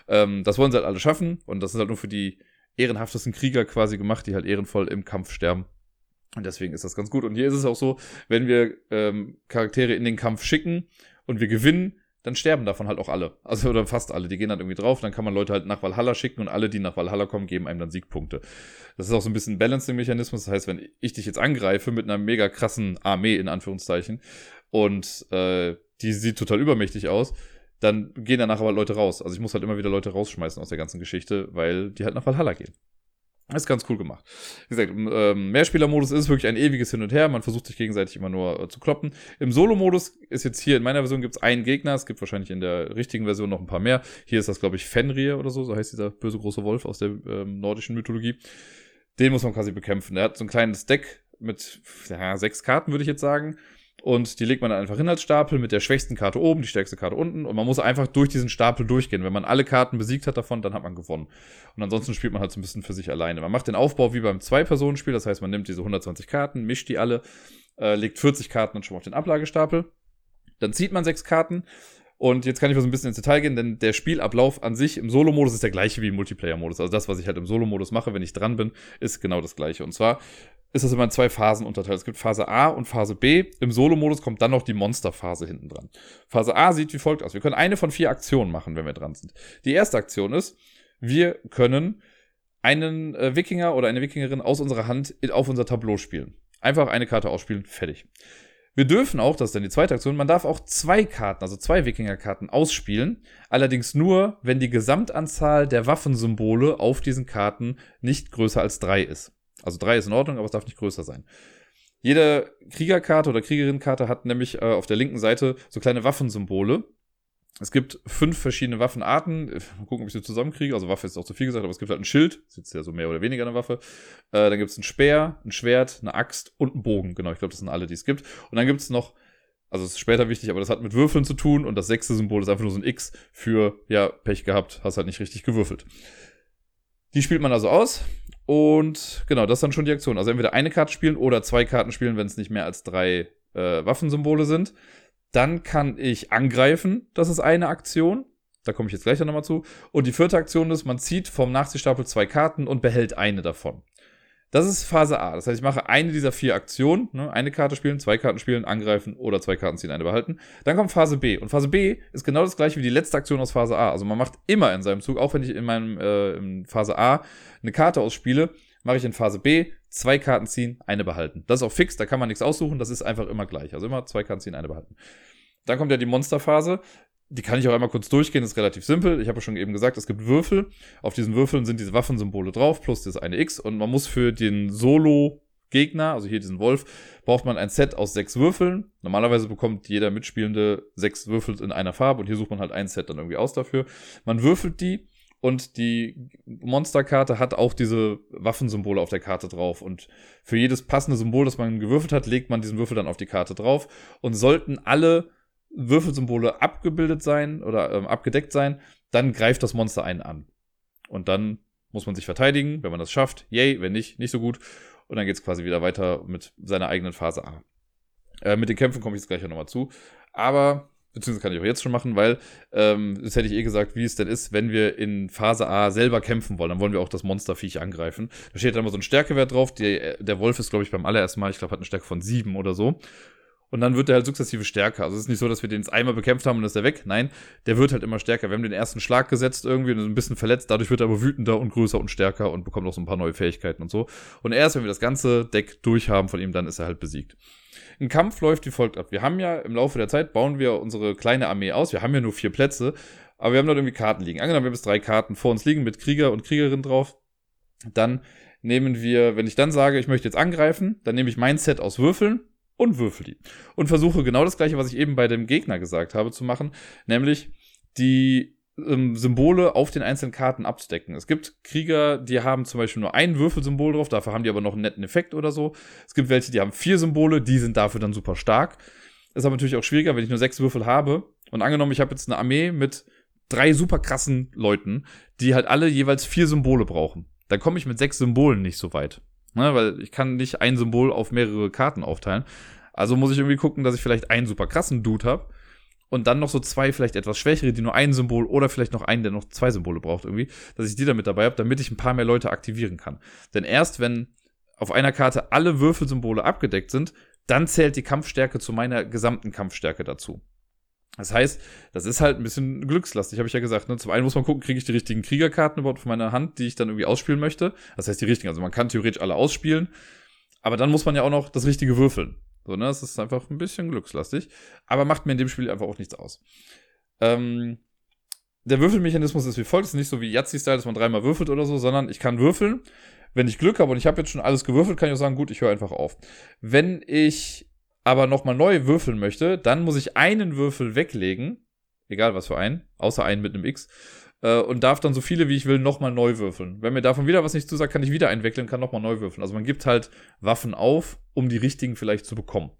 Ähm, das wollen sie halt alle schaffen und das ist halt nur für die ehrenhaftesten Krieger quasi gemacht, die halt ehrenvoll im Kampf sterben. Und deswegen ist das ganz gut. Und hier ist es auch so, wenn wir ähm, Charaktere in den Kampf schicken und wir gewinnen, dann sterben davon halt auch alle. Also oder fast alle. Die gehen dann irgendwie drauf, dann kann man Leute halt nach Valhalla schicken und alle, die nach Valhalla kommen, geben einem dann Siegpunkte. Das ist auch so ein bisschen ein Balancing-Mechanismus. Das heißt, wenn ich dich jetzt angreife mit einer mega krassen Armee, in Anführungszeichen, und äh, die sieht total übermächtig aus, dann gehen danach aber Leute raus. Also ich muss halt immer wieder Leute rausschmeißen aus der ganzen Geschichte, weil die halt nach Valhalla gehen. Ist ganz cool gemacht. Wie gesagt, im ähm, Mehrspielermodus ist wirklich ein ewiges Hin und Her. Man versucht sich gegenseitig immer nur äh, zu kloppen. Im Solo-Modus ist jetzt hier in meiner Version gibt es einen Gegner. Es gibt wahrscheinlich in der richtigen Version noch ein paar mehr. Hier ist das, glaube ich, Fenrir oder so. So heißt dieser böse große Wolf aus der ähm, nordischen Mythologie. Den muss man quasi bekämpfen. Der hat so ein kleines Deck mit ja, sechs Karten, würde ich jetzt sagen. Und die legt man dann einfach hin als Stapel mit der schwächsten Karte oben, die stärkste Karte unten. Und man muss einfach durch diesen Stapel durchgehen. Wenn man alle Karten besiegt hat davon, dann hat man gewonnen. Und ansonsten spielt man halt so ein bisschen für sich alleine. Man macht den Aufbau wie beim Zwei-Personen-Spiel. Das heißt, man nimmt diese 120 Karten, mischt die alle, äh, legt 40 Karten dann schon mal auf den Ablagestapel. Dann zieht man sechs Karten. Und jetzt kann ich mal so ein bisschen ins Detail gehen, denn der Spielablauf an sich im Solo-Modus ist der gleiche wie im Multiplayer-Modus. Also das, was ich halt im Solo-Modus mache, wenn ich dran bin, ist genau das gleiche. Und zwar ist das immer in zwei Phasen unterteilt. Es gibt Phase A und Phase B. Im Solo-Modus kommt dann noch die Monsterphase hinten dran. Phase A sieht wie folgt aus. Wir können eine von vier Aktionen machen, wenn wir dran sind. Die erste Aktion ist, wir können einen äh, Wikinger oder eine Wikingerin aus unserer Hand auf unser Tableau spielen. Einfach eine Karte ausspielen, fertig. Wir dürfen auch, das ist dann die zweite Aktion, man darf auch zwei Karten, also zwei Wikinger-Karten ausspielen. Allerdings nur, wenn die Gesamtanzahl der Waffensymbole auf diesen Karten nicht größer als drei ist. Also drei ist in Ordnung, aber es darf nicht größer sein. Jede Kriegerkarte oder Kriegerinnenkarte hat nämlich äh, auf der linken Seite so kleine Waffensymbole. Es gibt fünf verschiedene Waffenarten. Mal gucken, ob ich sie zusammenkriege. Also Waffe ist auch zu viel gesagt, aber es gibt halt ein Schild. Das ist ja so mehr oder weniger eine Waffe. Äh, dann gibt es ein Speer, ein Schwert, eine Axt und einen Bogen. Genau, ich glaube, das sind alle, die es gibt. Und dann gibt es noch, also es ist später wichtig, aber das hat mit Würfeln zu tun. Und das sechste Symbol ist einfach nur so ein X für, ja, Pech gehabt, hast halt nicht richtig gewürfelt. Die spielt man also aus. Und genau, das ist dann schon die Aktion. Also entweder eine Karte spielen oder zwei Karten spielen, wenn es nicht mehr als drei äh, Waffensymbole sind. Dann kann ich angreifen. Das ist eine Aktion. Da komme ich jetzt gleich nochmal zu. Und die vierte Aktion ist, man zieht vom Nachziehstapel zwei Karten und behält eine davon. Das ist Phase A. Das heißt, ich mache eine dieser vier Aktionen. Ne? Eine Karte spielen, zwei Karten spielen, angreifen oder zwei Karten ziehen, eine behalten. Dann kommt Phase B. Und Phase B ist genau das gleiche wie die letzte Aktion aus Phase A. Also man macht immer in seinem Zug, auch wenn ich in meinem äh, in Phase A eine Karte ausspiele, mache ich in Phase B zwei Karten ziehen, eine behalten. Das ist auch fix, da kann man nichts aussuchen, das ist einfach immer gleich. Also immer zwei Karten ziehen, eine behalten. Dann kommt ja die Monsterphase die kann ich auch einmal kurz durchgehen, ist relativ simpel. Ich habe ja schon eben gesagt, es gibt Würfel. Auf diesen Würfeln sind diese Waffensymbole drauf, plus das eine X. Und man muss für den Solo Gegner, also hier diesen Wolf, braucht man ein Set aus sechs Würfeln. Normalerweise bekommt jeder Mitspielende sechs Würfel in einer Farbe und hier sucht man halt ein Set dann irgendwie aus dafür. Man würfelt die und die Monsterkarte hat auch diese Waffensymbole auf der Karte drauf. Und für jedes passende Symbol, das man gewürfelt hat, legt man diesen Würfel dann auf die Karte drauf. Und sollten alle Würfelsymbole abgebildet sein oder ähm, abgedeckt sein, dann greift das Monster einen an. Und dann muss man sich verteidigen, wenn man das schafft. Yay, wenn nicht, nicht so gut. Und dann geht es quasi wieder weiter mit seiner eigenen Phase A. Äh, mit den Kämpfen komme ich jetzt gleich nochmal zu. Aber, beziehungsweise kann ich auch jetzt schon machen, weil ähm, das hätte ich eh gesagt, wie es denn ist, wenn wir in Phase A selber kämpfen wollen. Dann wollen wir auch das Monsterviech angreifen. Da steht dann mal so ein Stärkewert drauf. Die, der Wolf ist, glaube ich, beim allerersten Mal, ich glaube, hat eine Stärke von sieben oder so. Und dann wird er halt sukzessive stärker. Also es ist nicht so, dass wir den jetzt einmal bekämpft haben und ist er weg. Nein, der wird halt immer stärker. Wir haben den ersten Schlag gesetzt irgendwie und ist ein bisschen verletzt. Dadurch wird er aber wütender und größer und stärker und bekommt auch so ein paar neue Fähigkeiten und so. Und erst, wenn wir das ganze Deck durchhaben von ihm, dann ist er halt besiegt. Ein Kampf läuft wie folgt ab. Wir haben ja im Laufe der Zeit, bauen wir unsere kleine Armee aus. Wir haben ja nur vier Plätze, aber wir haben dort irgendwie Karten liegen. Angenommen, wir haben jetzt drei Karten vor uns liegen mit Krieger und Kriegerin drauf. Dann nehmen wir, wenn ich dann sage, ich möchte jetzt angreifen, dann nehme ich mein Set aus Würfeln und würfel die. Und versuche genau das gleiche, was ich eben bei dem Gegner gesagt habe, zu machen, nämlich die ähm, Symbole auf den einzelnen Karten abzudecken. Es gibt Krieger, die haben zum Beispiel nur ein Würfelsymbol drauf, dafür haben die aber noch einen netten Effekt oder so. Es gibt welche, die haben vier Symbole, die sind dafür dann super stark. Ist aber natürlich auch schwieriger, wenn ich nur sechs Würfel habe. Und angenommen, ich habe jetzt eine Armee mit drei super krassen Leuten, die halt alle jeweils vier Symbole brauchen. Dann komme ich mit sechs Symbolen nicht so weit. Ne, weil ich kann nicht ein Symbol auf mehrere Karten aufteilen. Also muss ich irgendwie gucken, dass ich vielleicht einen super krassen Dude habe und dann noch so zwei vielleicht etwas schwächere, die nur ein Symbol oder vielleicht noch einen, der noch zwei Symbole braucht irgendwie, dass ich die damit dabei habe, damit ich ein paar mehr Leute aktivieren kann. Denn erst wenn auf einer Karte alle Würfelsymbole abgedeckt sind, dann zählt die Kampfstärke zu meiner gesamten Kampfstärke dazu. Das heißt, das ist halt ein bisschen glückslastig, habe ich ja gesagt. Ne? Zum einen muss man gucken, kriege ich die richtigen Kriegerkarten überhaupt von meiner Hand, die ich dann irgendwie ausspielen möchte. Das heißt, die richtigen. Also man kann theoretisch alle ausspielen, aber dann muss man ja auch noch das richtige würfeln. So, ne? Das ist einfach ein bisschen glückslastig. Aber macht mir in dem Spiel einfach auch nichts aus. Ähm, der Würfelmechanismus ist wie folgt. Es ist nicht so wie Yahtzee-Style, dass man dreimal würfelt oder so, sondern ich kann würfeln. Wenn ich Glück habe und ich habe jetzt schon alles gewürfelt, kann ich auch sagen, gut, ich höre einfach auf. Wenn ich aber nochmal neu würfeln möchte, dann muss ich einen Würfel weglegen, egal was für einen, außer einen mit einem X, äh, und darf dann so viele wie ich will nochmal neu würfeln. Wenn mir davon wieder was nicht zusagt, kann ich wieder einen weggeln, kann nochmal neu würfeln. Also man gibt halt Waffen auf, um die richtigen vielleicht zu bekommen.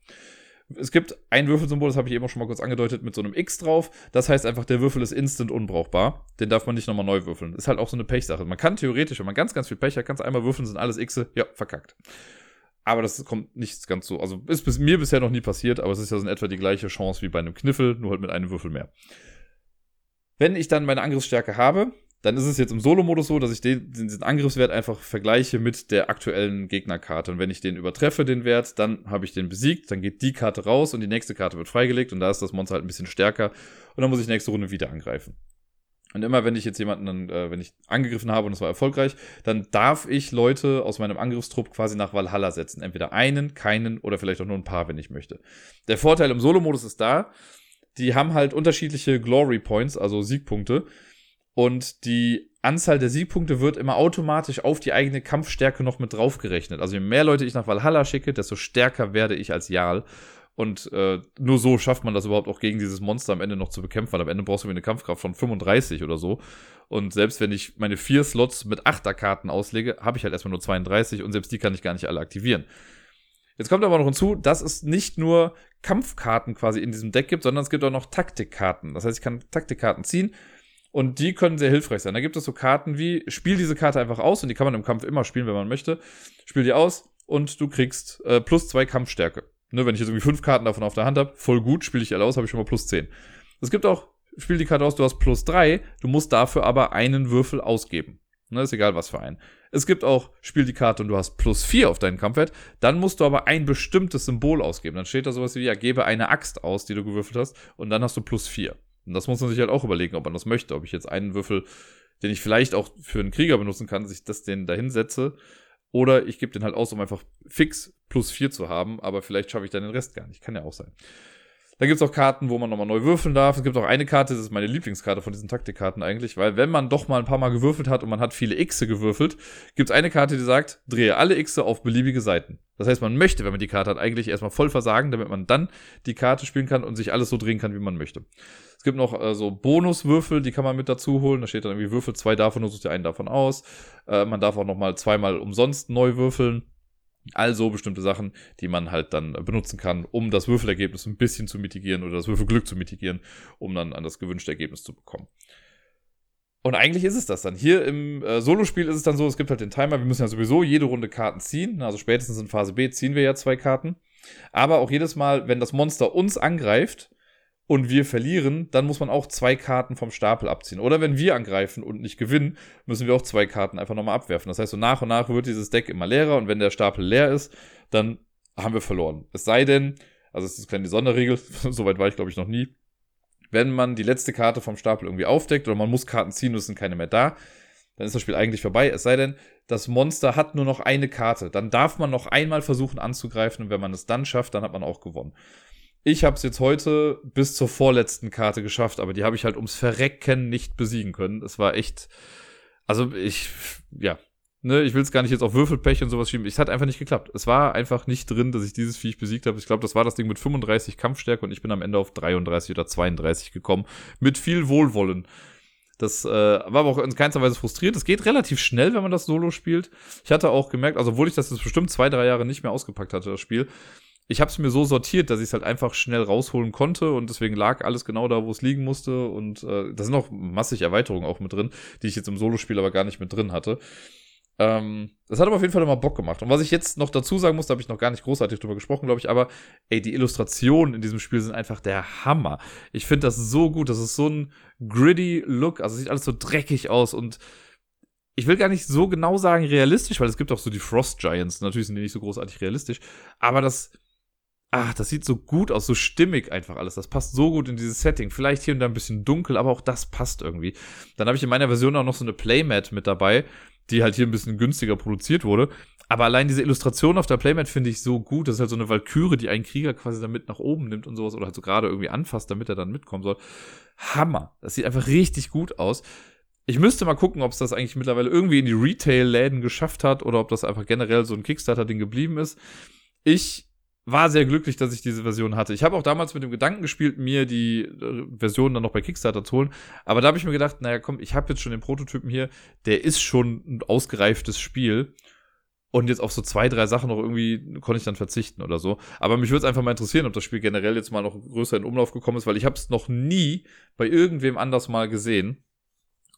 Es gibt ein Würfelsymbol, das habe ich eben auch schon mal kurz angedeutet, mit so einem X drauf. Das heißt einfach, der Würfel ist instant unbrauchbar. Den darf man nicht nochmal neu würfeln. Ist halt auch so eine Pechsache. Man kann theoretisch, wenn man ganz, ganz viel Pech hat, kannst einmal würfeln, sind alles Xe, ja, verkackt. Aber das kommt nicht ganz so. Also ist bis, mir bisher noch nie passiert, aber es ist ja so in etwa die gleiche Chance wie bei einem Kniffel, nur halt mit einem Würfel mehr. Wenn ich dann meine Angriffsstärke habe, dann ist es jetzt im Solo-Modus so, dass ich den, diesen Angriffswert einfach vergleiche mit der aktuellen Gegnerkarte. Und wenn ich den übertreffe, den Wert, dann habe ich den besiegt, dann geht die Karte raus und die nächste Karte wird freigelegt und da ist das Monster halt ein bisschen stärker und dann muss ich nächste Runde wieder angreifen. Und immer wenn ich jetzt jemanden dann, äh, wenn ich angegriffen habe und es war erfolgreich, dann darf ich Leute aus meinem Angriffstrupp quasi nach Valhalla setzen. Entweder einen, keinen oder vielleicht auch nur ein paar, wenn ich möchte. Der Vorteil im Solo-Modus ist da, die haben halt unterschiedliche Glory Points, also Siegpunkte. Und die Anzahl der Siegpunkte wird immer automatisch auf die eigene Kampfstärke noch mit draufgerechnet. Also je mehr Leute ich nach Valhalla schicke, desto stärker werde ich als Jarl. Und äh, nur so schafft man das überhaupt auch gegen dieses Monster am Ende noch zu bekämpfen, weil am Ende brauchst du eine Kampfkraft von 35 oder so. Und selbst wenn ich meine vier Slots mit Achterkarten auslege, habe ich halt erstmal nur 32 und selbst die kann ich gar nicht alle aktivieren. Jetzt kommt aber noch hinzu, dass es nicht nur Kampfkarten quasi in diesem Deck gibt, sondern es gibt auch noch Taktikkarten. Das heißt, ich kann Taktikkarten ziehen und die können sehr hilfreich sein. Da gibt es so Karten wie, spiel diese Karte einfach aus und die kann man im Kampf immer spielen, wenn man möchte. Spiel die aus und du kriegst äh, plus zwei Kampfstärke. Ne, wenn ich jetzt irgendwie fünf Karten davon auf der Hand habe, voll gut, spiele ich alle aus, habe ich schon mal plus zehn. Es gibt auch, spiel die Karte aus, du hast plus drei, du musst dafür aber einen Würfel ausgeben. Ne, ist egal, was für einen. Es gibt auch, spiel die Karte und du hast plus vier auf deinen Kampfwert, dann musst du aber ein bestimmtes Symbol ausgeben. Dann steht da sowas wie, ja, gebe eine Axt aus, die du gewürfelt hast, und dann hast du plus vier. Und das muss man sich halt auch überlegen, ob man das möchte, ob ich jetzt einen Würfel, den ich vielleicht auch für einen Krieger benutzen kann, sich das den dahin setze oder ich gebe den halt aus, um einfach fix plus 4 zu haben, aber vielleicht schaffe ich dann den Rest gar nicht. Kann ja auch sein. Dann gibt es auch Karten, wo man nochmal neu würfeln darf. Es gibt auch eine Karte, das ist meine Lieblingskarte von diesen Taktikkarten eigentlich, weil wenn man doch mal ein paar Mal gewürfelt hat und man hat viele Xe gewürfelt, gibt es eine Karte, die sagt, drehe alle Xe auf beliebige Seiten. Das heißt, man möchte, wenn man die Karte hat, eigentlich erstmal voll versagen, damit man dann die Karte spielen kann und sich alles so drehen kann, wie man möchte. Es gibt noch äh, so Bonuswürfel, die kann man mit dazu holen. Da steht dann irgendwie Würfel zwei davon und sucht ihr einen davon aus. Äh, man darf auch nochmal zweimal umsonst neu würfeln. Also bestimmte Sachen, die man halt dann benutzen kann, um das Würfelergebnis ein bisschen zu mitigieren oder das Würfelglück zu mitigieren, um dann an das gewünschte Ergebnis zu bekommen. Und eigentlich ist es das dann. Hier im äh, Solospiel ist es dann so, es gibt halt den Timer, wir müssen ja sowieso jede Runde Karten ziehen. Also spätestens in Phase B ziehen wir ja zwei Karten. Aber auch jedes Mal, wenn das Monster uns angreift, und wir verlieren, dann muss man auch zwei Karten vom Stapel abziehen. Oder wenn wir angreifen und nicht gewinnen, müssen wir auch zwei Karten einfach nochmal abwerfen. Das heißt, so nach und nach wird dieses Deck immer leerer und wenn der Stapel leer ist, dann haben wir verloren. Es sei denn, also es ist keine Sonderregel, soweit war ich glaube ich noch nie, wenn man die letzte Karte vom Stapel irgendwie aufdeckt oder man muss Karten ziehen und es sind keine mehr da, dann ist das Spiel eigentlich vorbei. Es sei denn, das Monster hat nur noch eine Karte. Dann darf man noch einmal versuchen anzugreifen und wenn man es dann schafft, dann hat man auch gewonnen. Ich habe es jetzt heute bis zur vorletzten Karte geschafft, aber die habe ich halt ums Verrecken nicht besiegen können. Es war echt, also ich, ja, ne, ich will es gar nicht jetzt auf Würfelpech und sowas schieben. Es hat einfach nicht geklappt. Es war einfach nicht drin, dass ich dieses Viech besiegt habe. Ich glaube, das war das Ding mit 35 Kampfstärke und ich bin am Ende auf 33 oder 32 gekommen. Mit viel Wohlwollen. Das äh, war aber auch in keinster Weise frustriert. Es geht relativ schnell, wenn man das Solo spielt. Ich hatte auch gemerkt, also obwohl ich das jetzt bestimmt zwei, drei Jahre nicht mehr ausgepackt hatte, das Spiel, ich habe es mir so sortiert, dass ich es halt einfach schnell rausholen konnte und deswegen lag alles genau da, wo es liegen musste. Und äh, da sind auch massig Erweiterungen auch mit drin, die ich jetzt im Solospiel aber gar nicht mit drin hatte. Ähm, das hat aber auf jeden Fall immer Bock gemacht. Und was ich jetzt noch dazu sagen muss, da habe ich noch gar nicht großartig drüber gesprochen, glaube ich, aber ey, die Illustrationen in diesem Spiel sind einfach der Hammer. Ich finde das so gut. Das ist so ein gritty Look. Also sieht alles so dreckig aus und ich will gar nicht so genau sagen realistisch, weil es gibt auch so die Frost Giants. Natürlich sind die nicht so großartig realistisch, aber das ach, das sieht so gut aus, so stimmig einfach alles. Das passt so gut in dieses Setting. Vielleicht hier und da ein bisschen dunkel, aber auch das passt irgendwie. Dann habe ich in meiner Version auch noch so eine Playmat mit dabei, die halt hier ein bisschen günstiger produziert wurde. Aber allein diese Illustration auf der Playmat finde ich so gut. Das ist halt so eine Valkyrie, die einen Krieger quasi damit nach oben nimmt und sowas oder halt so gerade irgendwie anfasst, damit er dann mitkommen soll. Hammer. Das sieht einfach richtig gut aus. Ich müsste mal gucken, ob es das eigentlich mittlerweile irgendwie in die Retail-Läden geschafft hat oder ob das einfach generell so ein Kickstarter-Ding geblieben ist. Ich war sehr glücklich, dass ich diese Version hatte. Ich habe auch damals mit dem Gedanken gespielt, mir die äh, Version dann noch bei Kickstarter zu holen. Aber da habe ich mir gedacht, naja, komm, ich habe jetzt schon den Prototypen hier. Der ist schon ein ausgereiftes Spiel. Und jetzt auf so zwei, drei Sachen noch irgendwie konnte ich dann verzichten oder so. Aber mich würde es einfach mal interessieren, ob das Spiel generell jetzt mal noch größer in Umlauf gekommen ist, weil ich habe es noch nie bei irgendwem anders mal gesehen.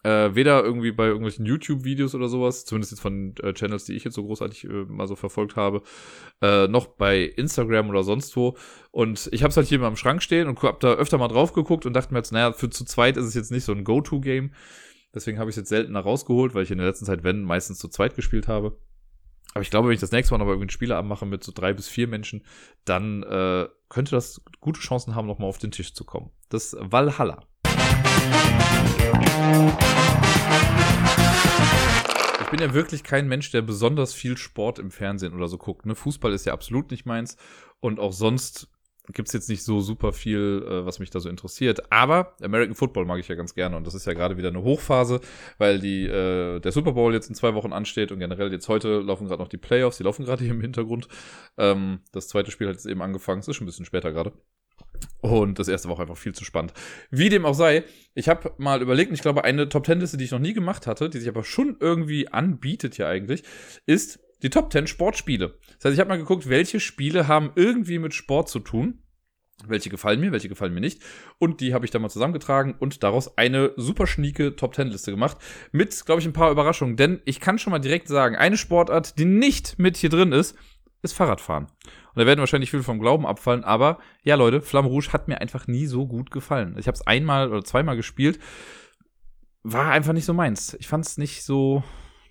Äh, weder irgendwie bei irgendwelchen YouTube-Videos oder sowas, zumindest jetzt von äh, Channels, die ich jetzt so großartig äh, mal so verfolgt habe, äh, noch bei Instagram oder sonst wo. Und ich habe es halt hier mal im Schrank stehen und hab da öfter mal drauf geguckt und dachte mir jetzt, naja, für zu zweit ist es jetzt nicht so ein Go-To-Game. Deswegen habe ich es jetzt seltener rausgeholt, weil ich in der letzten Zeit, wenn, meistens zu zweit gespielt habe. Aber ich glaube, wenn ich das nächste Mal noch irgendwie einen Spieler mache mit so drei bis vier Menschen, dann äh, könnte das gute Chancen haben, noch mal auf den Tisch zu kommen. Das Valhalla. Ich bin ja wirklich kein Mensch, der besonders viel Sport im Fernsehen oder so guckt. Ne? Fußball ist ja absolut nicht meins. Und auch sonst gibt es jetzt nicht so super viel, äh, was mich da so interessiert. Aber American Football mag ich ja ganz gerne. Und das ist ja gerade wieder eine Hochphase, weil die, äh, der Super Bowl jetzt in zwei Wochen ansteht und generell jetzt heute laufen gerade noch die Playoffs, die laufen gerade hier im Hintergrund. Ähm, das zweite Spiel hat jetzt eben angefangen. Es ist schon ein bisschen später gerade. Und das erste war auch einfach viel zu spannend. Wie dem auch sei, ich habe mal überlegt, und ich glaube, eine Top Ten Liste, die ich noch nie gemacht hatte, die sich aber schon irgendwie anbietet ja eigentlich, ist die Top 10 Sportspiele. Das heißt, ich habe mal geguckt, welche Spiele haben irgendwie mit Sport zu tun. Welche gefallen mir, welche gefallen mir nicht. Und die habe ich dann mal zusammengetragen und daraus eine super schnieke Top 10 Liste gemacht. Mit, glaube ich, ein paar Überraschungen. Denn ich kann schon mal direkt sagen, eine Sportart, die nicht mit hier drin ist, ist Fahrradfahren. Und da werden wahrscheinlich viele vom Glauben abfallen, aber ja, Leute, Flamme Rouge hat mir einfach nie so gut gefallen. Ich habe es einmal oder zweimal gespielt, war einfach nicht so meins. Ich fand es nicht so,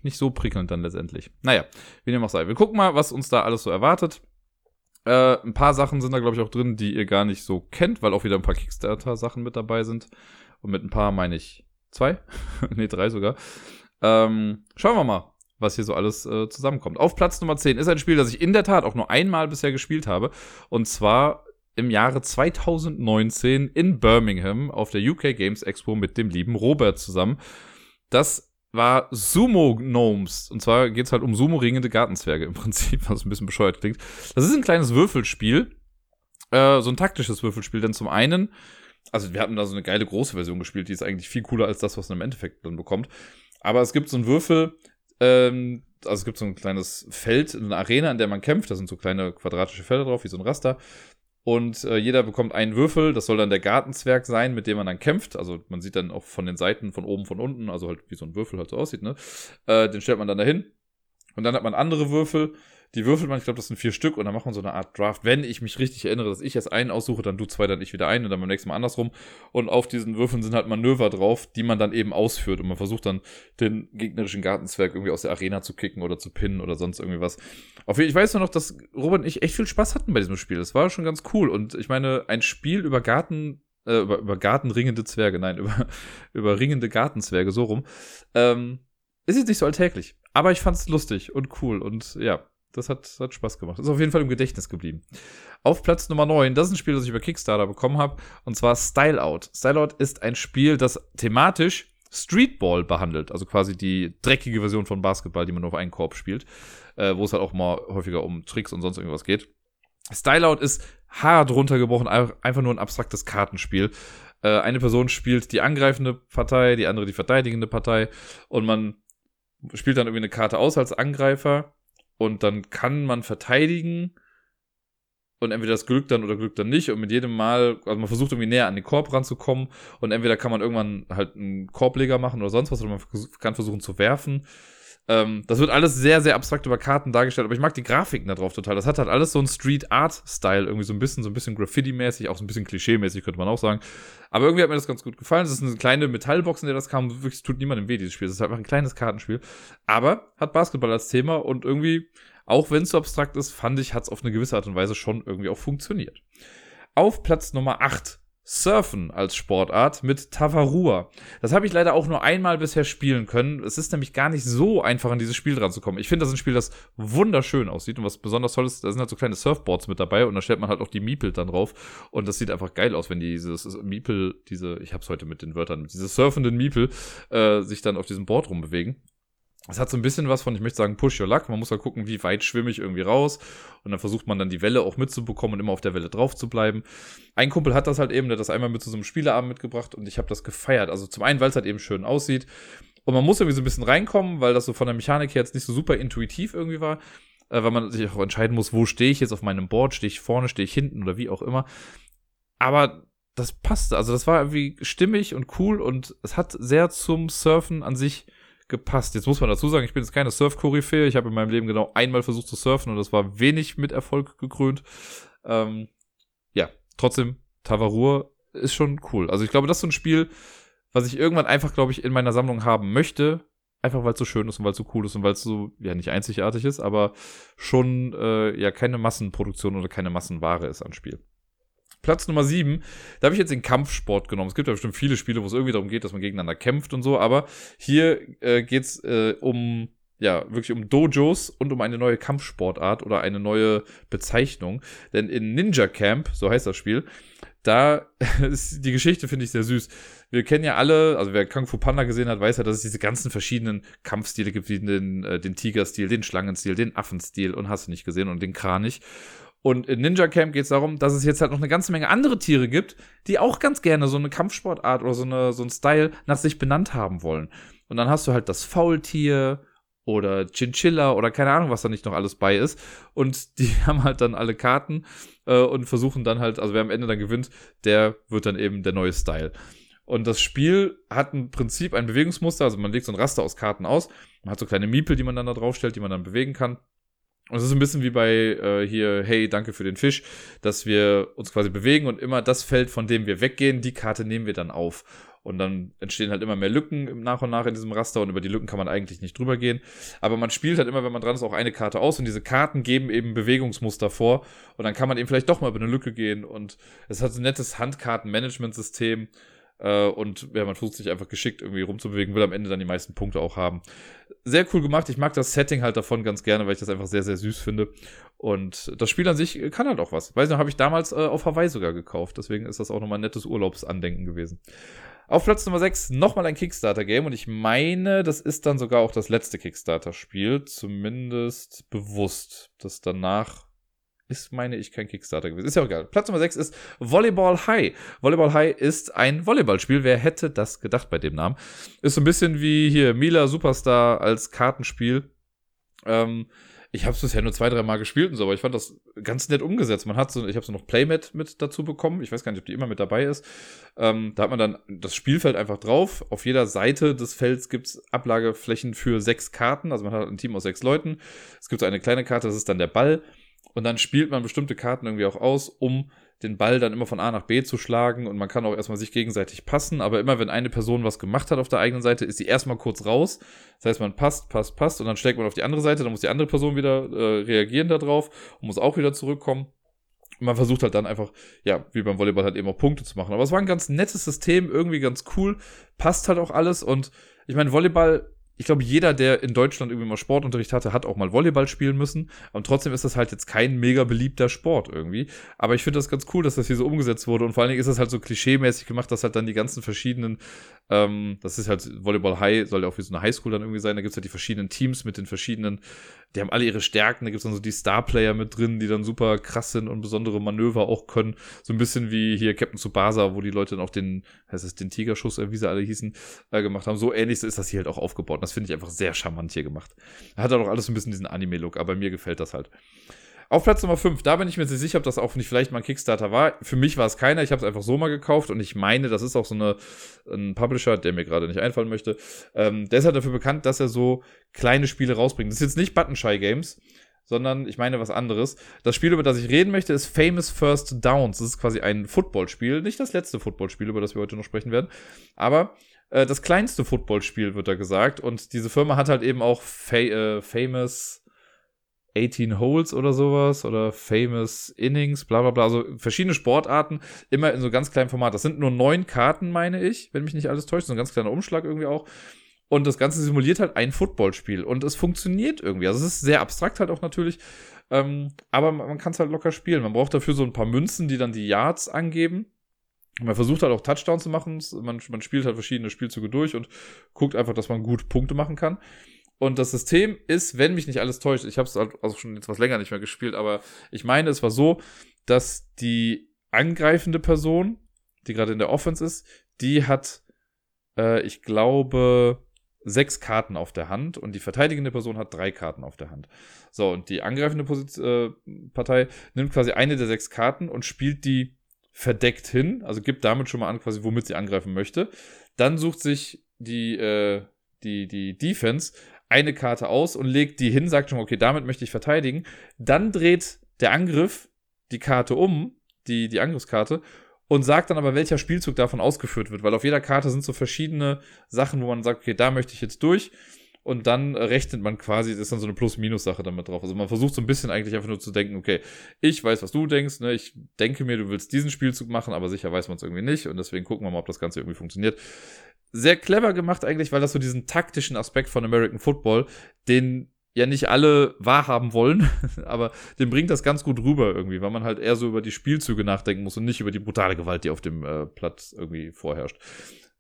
nicht so prickelnd dann letztendlich. Naja, wie dem auch sei. Wir gucken mal, was uns da alles so erwartet. Äh, ein paar Sachen sind da, glaube ich, auch drin, die ihr gar nicht so kennt, weil auch wieder ein paar Kickstarter-Sachen mit dabei sind. Und mit ein paar meine ich zwei. nee, drei sogar. Ähm, schauen wir mal, was hier so alles äh, zusammenkommt. Auf Platz Nummer 10 ist ein Spiel, das ich in der Tat auch nur einmal bisher gespielt habe. Und zwar im Jahre 2019 in Birmingham auf der UK Games Expo mit dem lieben Robert zusammen. Das war Sumo Gnomes. Und zwar geht es halt um Sumo ringende Gartenzwerge im Prinzip, was ein bisschen bescheuert klingt. Das ist ein kleines Würfelspiel. Äh, so ein taktisches Würfelspiel, denn zum einen, also wir hatten da so eine geile große Version gespielt, die ist eigentlich viel cooler als das, was man im Endeffekt dann bekommt. Aber es gibt so einen Würfel, ähm, also es gibt so ein kleines Feld, eine Arena, in der man kämpft. Da sind so kleine quadratische Felder drauf, wie so ein Raster. Und äh, jeder bekommt einen Würfel, das soll dann der Gartenzwerg sein, mit dem man dann kämpft. Also man sieht dann auch von den Seiten, von oben, von unten, also halt wie so ein Würfel halt so aussieht, ne? Äh, den stellt man dann dahin. Und dann hat man andere Würfel, die würfelt man, ich glaube, das sind vier Stück und dann macht man so eine Art Draft. Wenn ich mich richtig erinnere, dass ich erst einen aussuche, dann du zwei, dann ich wieder einen und dann beim nächsten Mal andersrum. Und auf diesen Würfeln sind halt Manöver drauf, die man dann eben ausführt und man versucht dann den gegnerischen Gartenzwerg irgendwie aus der Arena zu kicken oder zu pinnen oder sonst irgendwie was. Auf jeden, ich weiß nur noch, dass Robert und ich echt viel Spaß hatten bei diesem Spiel. Das war schon ganz cool und ich meine, ein Spiel über Garten äh, über, über gartenringende Zwerge, nein, über, über ringende Gartenzwerge, so rum, ähm, ist jetzt nicht so alltäglich. Aber ich fand's lustig und cool und ja, das hat, hat Spaß gemacht. Ist auf jeden Fall im Gedächtnis geblieben. Auf Platz Nummer 9, das ist ein Spiel, das ich über Kickstarter bekommen habe, und zwar Style Out. Style Out ist ein Spiel, das thematisch Streetball behandelt, also quasi die dreckige Version von Basketball, die man nur auf einen Korb spielt, äh, wo es halt auch mal häufiger um Tricks und sonst irgendwas geht. Style Out ist hart runtergebrochen, einfach nur ein abstraktes Kartenspiel. Äh, eine Person spielt die angreifende Partei, die andere die verteidigende Partei und man spielt dann irgendwie eine Karte aus als Angreifer und dann kann man verteidigen. Und entweder das Glück dann oder Glück dann nicht. Und mit jedem Mal, also man versucht irgendwie näher an den Korb ranzukommen. Und entweder kann man irgendwann halt einen Korbleger machen oder sonst was. Oder man kann versuchen zu werfen. Ähm, das wird alles sehr, sehr abstrakt über Karten dargestellt, aber ich mag die Grafiken da drauf total. Das hat halt alles so einen Street Art Style, irgendwie so ein bisschen, so ein bisschen Graffiti-mäßig, auch so ein bisschen Klischee-mäßig, könnte man auch sagen. Aber irgendwie hat mir das ganz gut gefallen. Es ist eine kleine Metallbox, in der das kam. Wirklich tut niemandem weh, dieses Spiel. Es ist einfach ein kleines Kartenspiel. Aber hat Basketball als Thema und irgendwie, auch wenn es so abstrakt ist, fand ich, hat es auf eine gewisse Art und Weise schon irgendwie auch funktioniert. Auf Platz Nummer 8 Surfen als Sportart mit Tavarua. Das habe ich leider auch nur einmal bisher spielen können. Es ist nämlich gar nicht so einfach, an dieses Spiel dran zu kommen. Ich finde, das ist ein Spiel, das wunderschön aussieht und was besonders toll ist, da sind halt so kleine Surfboards mit dabei und da stellt man halt auch die Miepel dann drauf und das sieht einfach geil aus, wenn dieses Miepel, diese, ich hab's heute mit den Wörtern, diese surfenden Miepel äh, sich dann auf diesem Board rumbewegen es hat so ein bisschen was von, ich möchte sagen, push your luck. Man muss halt gucken, wie weit schwimme ich irgendwie raus. Und dann versucht man dann die Welle auch mitzubekommen und immer auf der Welle drauf zu bleiben. Ein Kumpel hat das halt eben, der hat das einmal mit zu so einem Spieleabend mitgebracht und ich habe das gefeiert. Also zum einen, weil es halt eben schön aussieht. Und man muss irgendwie so ein bisschen reinkommen, weil das so von der Mechanik her jetzt nicht so super intuitiv irgendwie war. Äh, weil man sich auch entscheiden muss, wo stehe ich jetzt auf meinem Board? Stehe ich vorne, stehe ich hinten oder wie auch immer. Aber das passte. Also das war irgendwie stimmig und cool und es hat sehr zum Surfen an sich gepasst. Jetzt muss man dazu sagen, ich bin jetzt keine Surf-Koryphäe. Ich habe in meinem Leben genau einmal versucht zu surfen und das war wenig mit Erfolg gekrönt. Ähm, ja, trotzdem, Tavarur ist schon cool. Also ich glaube, das ist so ein Spiel, was ich irgendwann einfach, glaube ich, in meiner Sammlung haben möchte. Einfach weil es so schön ist und weil es so cool ist und weil es so, ja, nicht einzigartig ist, aber schon, äh, ja, keine Massenproduktion oder keine Massenware ist an Spiel. Platz Nummer 7, da habe ich jetzt den Kampfsport genommen. Es gibt ja bestimmt viele Spiele, wo es irgendwie darum geht, dass man gegeneinander kämpft und so, aber hier äh, geht es äh, um ja, wirklich um Dojos und um eine neue Kampfsportart oder eine neue Bezeichnung. Denn in Ninja Camp, so heißt das Spiel, da ist die Geschichte, finde ich, sehr süß. Wir kennen ja alle, also wer Kung Fu Panda gesehen hat, weiß ja, dass es diese ganzen verschiedenen Kampfstile gibt, wie den, äh, den Tigerstil, den Schlangenstil, den Affenstil und hast du nicht gesehen und den Kranich. Und in Ninja Camp geht es darum, dass es jetzt halt noch eine ganze Menge andere Tiere gibt, die auch ganz gerne so eine Kampfsportart oder so, eine, so ein Style nach sich benannt haben wollen. Und dann hast du halt das Faultier oder Chinchilla oder keine Ahnung, was da nicht noch alles bei ist. Und die haben halt dann alle Karten äh, und versuchen dann halt, also wer am Ende dann gewinnt, der wird dann eben der neue Style. Und das Spiel hat im Prinzip ein Bewegungsmuster, also man legt so ein Raster aus Karten aus, man hat so kleine Miepel, die man dann da draufstellt, die man dann bewegen kann. Und es ist ein bisschen wie bei äh, hier, hey, danke für den Fisch, dass wir uns quasi bewegen und immer das Feld, von dem wir weggehen, die Karte nehmen wir dann auf. Und dann entstehen halt immer mehr Lücken nach und nach in diesem Raster und über die Lücken kann man eigentlich nicht drüber gehen. Aber man spielt halt immer, wenn man dran ist, auch eine Karte aus und diese Karten geben eben Bewegungsmuster vor und dann kann man eben vielleicht doch mal über eine Lücke gehen und es hat ein nettes Handkartenmanagementsystem. Äh, und ja, man versucht sich einfach geschickt irgendwie rumzubewegen, will am Ende dann die meisten Punkte auch haben. Sehr cool gemacht. Ich mag das Setting halt davon ganz gerne, weil ich das einfach sehr, sehr süß finde. Und das Spiel an sich kann halt auch was. Weiß nicht, habe ich damals äh, auf Hawaii sogar gekauft. Deswegen ist das auch nochmal ein nettes Urlaubsandenken gewesen. Auf Platz Nummer 6 nochmal ein Kickstarter-Game und ich meine, das ist dann sogar auch das letzte Kickstarter-Spiel, zumindest bewusst. Das danach ist, meine ich, kein Kickstarter gewesen. Ist ja auch egal. Platz Nummer 6 ist Volleyball High. Volleyball High ist ein Volleyballspiel. Wer hätte das gedacht bei dem Namen? Ist so ein bisschen wie hier Mila Superstar als Kartenspiel. Ähm, ich habe es bisher nur zwei, drei Mal gespielt und so, aber ich fand das ganz nett umgesetzt. Man hat so, ich habe so noch Playmat mit dazu bekommen. Ich weiß gar nicht, ob die immer mit dabei ist. Ähm, da hat man dann das Spielfeld einfach drauf. Auf jeder Seite des Felds gibt's Ablageflächen für sechs Karten. Also man hat ein Team aus sechs Leuten. Es gibt so eine kleine Karte, das ist dann der Ball. Und dann spielt man bestimmte Karten irgendwie auch aus, um den Ball dann immer von A nach B zu schlagen und man kann auch erstmal sich gegenseitig passen, aber immer wenn eine Person was gemacht hat auf der eigenen Seite, ist sie erstmal kurz raus. Das heißt, man passt, passt, passt und dann schlägt man auf die andere Seite, dann muss die andere Person wieder äh, reagieren darauf und muss auch wieder zurückkommen. Und man versucht halt dann einfach, ja, wie beim Volleyball halt eben auch Punkte zu machen. Aber es war ein ganz nettes System, irgendwie ganz cool, passt halt auch alles und ich meine, Volleyball ich glaube, jeder, der in Deutschland irgendwie mal Sportunterricht hatte, hat auch mal Volleyball spielen müssen. Und trotzdem ist das halt jetzt kein mega beliebter Sport irgendwie. Aber ich finde das ganz cool, dass das hier so umgesetzt wurde. Und vor allen Dingen ist das halt so klischeemäßig gemacht, dass halt dann die ganzen verschiedenen, ähm, das ist halt Volleyball High, soll ja auch wie so eine Highschool dann irgendwie sein. Da gibt es halt die verschiedenen Teams mit den verschiedenen die haben alle ihre Stärken. Da gibt es dann so die Star-Player mit drin, die dann super krass sind und besondere Manöver auch können. So ein bisschen wie hier Captain Tsubasa, wo die Leute dann auch den, heißt es, den Tigerschuss, äh, wie sie alle hießen, äh, gemacht haben. So ähnlich ist das hier halt auch aufgebaut. Und das finde ich einfach sehr charmant hier gemacht. Hat halt auch alles so ein bisschen diesen Anime-Look, aber mir gefällt das halt. Auf Platz Nummer 5, da bin ich mir sehr sicher, ob das auch nicht vielleicht mal ein Kickstarter war. Für mich war es keiner, ich habe es einfach so mal gekauft und ich meine, das ist auch so eine, ein Publisher, der mir gerade nicht einfallen möchte. Ähm, der ist halt dafür bekannt, dass er so kleine Spiele rausbringt. Das ist jetzt nicht Button Shy Games, sondern ich meine was anderes. Das Spiel, über das ich reden möchte, ist Famous First Downs. Das ist quasi ein Footballspiel, nicht das letzte Footballspiel, über das wir heute noch sprechen werden, aber äh, das kleinste Footballspiel wird da gesagt und diese Firma hat halt eben auch fa äh, Famous 18 Holes oder sowas oder Famous Innings, bla bla bla. Also verschiedene Sportarten, immer in so ganz kleinem Format. Das sind nur neun Karten, meine ich, wenn mich nicht alles täuscht. So ein ganz kleiner Umschlag irgendwie auch. Und das Ganze simuliert halt ein Footballspiel. Und es funktioniert irgendwie. Also es ist sehr abstrakt halt auch natürlich. Ähm, aber man kann es halt locker spielen. Man braucht dafür so ein paar Münzen, die dann die Yards angeben. Man versucht halt auch Touchdown zu machen. Man, man spielt halt verschiedene Spielzüge durch und guckt einfach, dass man gut Punkte machen kann. Und das System ist, wenn mich nicht alles täuscht, ich habe es halt also schon etwas länger nicht mehr gespielt, aber ich meine, es war so, dass die angreifende Person, die gerade in der Offense ist, die hat, äh, ich glaube, sechs Karten auf der Hand und die verteidigende Person hat drei Karten auf der Hand. So, und die angreifende Position, äh, Partei nimmt quasi eine der sechs Karten und spielt die verdeckt hin, also gibt damit schon mal an, quasi, womit sie angreifen möchte. Dann sucht sich die, äh, die, die Defense eine Karte aus und legt die hin, sagt schon, okay, damit möchte ich verteidigen. Dann dreht der Angriff die Karte um, die, die Angriffskarte, und sagt dann aber, welcher Spielzug davon ausgeführt wird, weil auf jeder Karte sind so verschiedene Sachen, wo man sagt, okay, da möchte ich jetzt durch. Und dann rechnet man quasi, ist dann so eine Plus-Minus-Sache damit drauf. Also man versucht so ein bisschen eigentlich einfach nur zu denken, okay, ich weiß, was du denkst, ne? ich denke mir, du willst diesen Spielzug machen, aber sicher weiß man es irgendwie nicht. Und deswegen gucken wir mal, ob das Ganze irgendwie funktioniert sehr clever gemacht eigentlich, weil das so diesen taktischen Aspekt von American Football, den ja nicht alle wahrhaben wollen, aber den bringt das ganz gut rüber irgendwie, weil man halt eher so über die Spielzüge nachdenken muss und nicht über die brutale Gewalt, die auf dem äh, Platz irgendwie vorherrscht.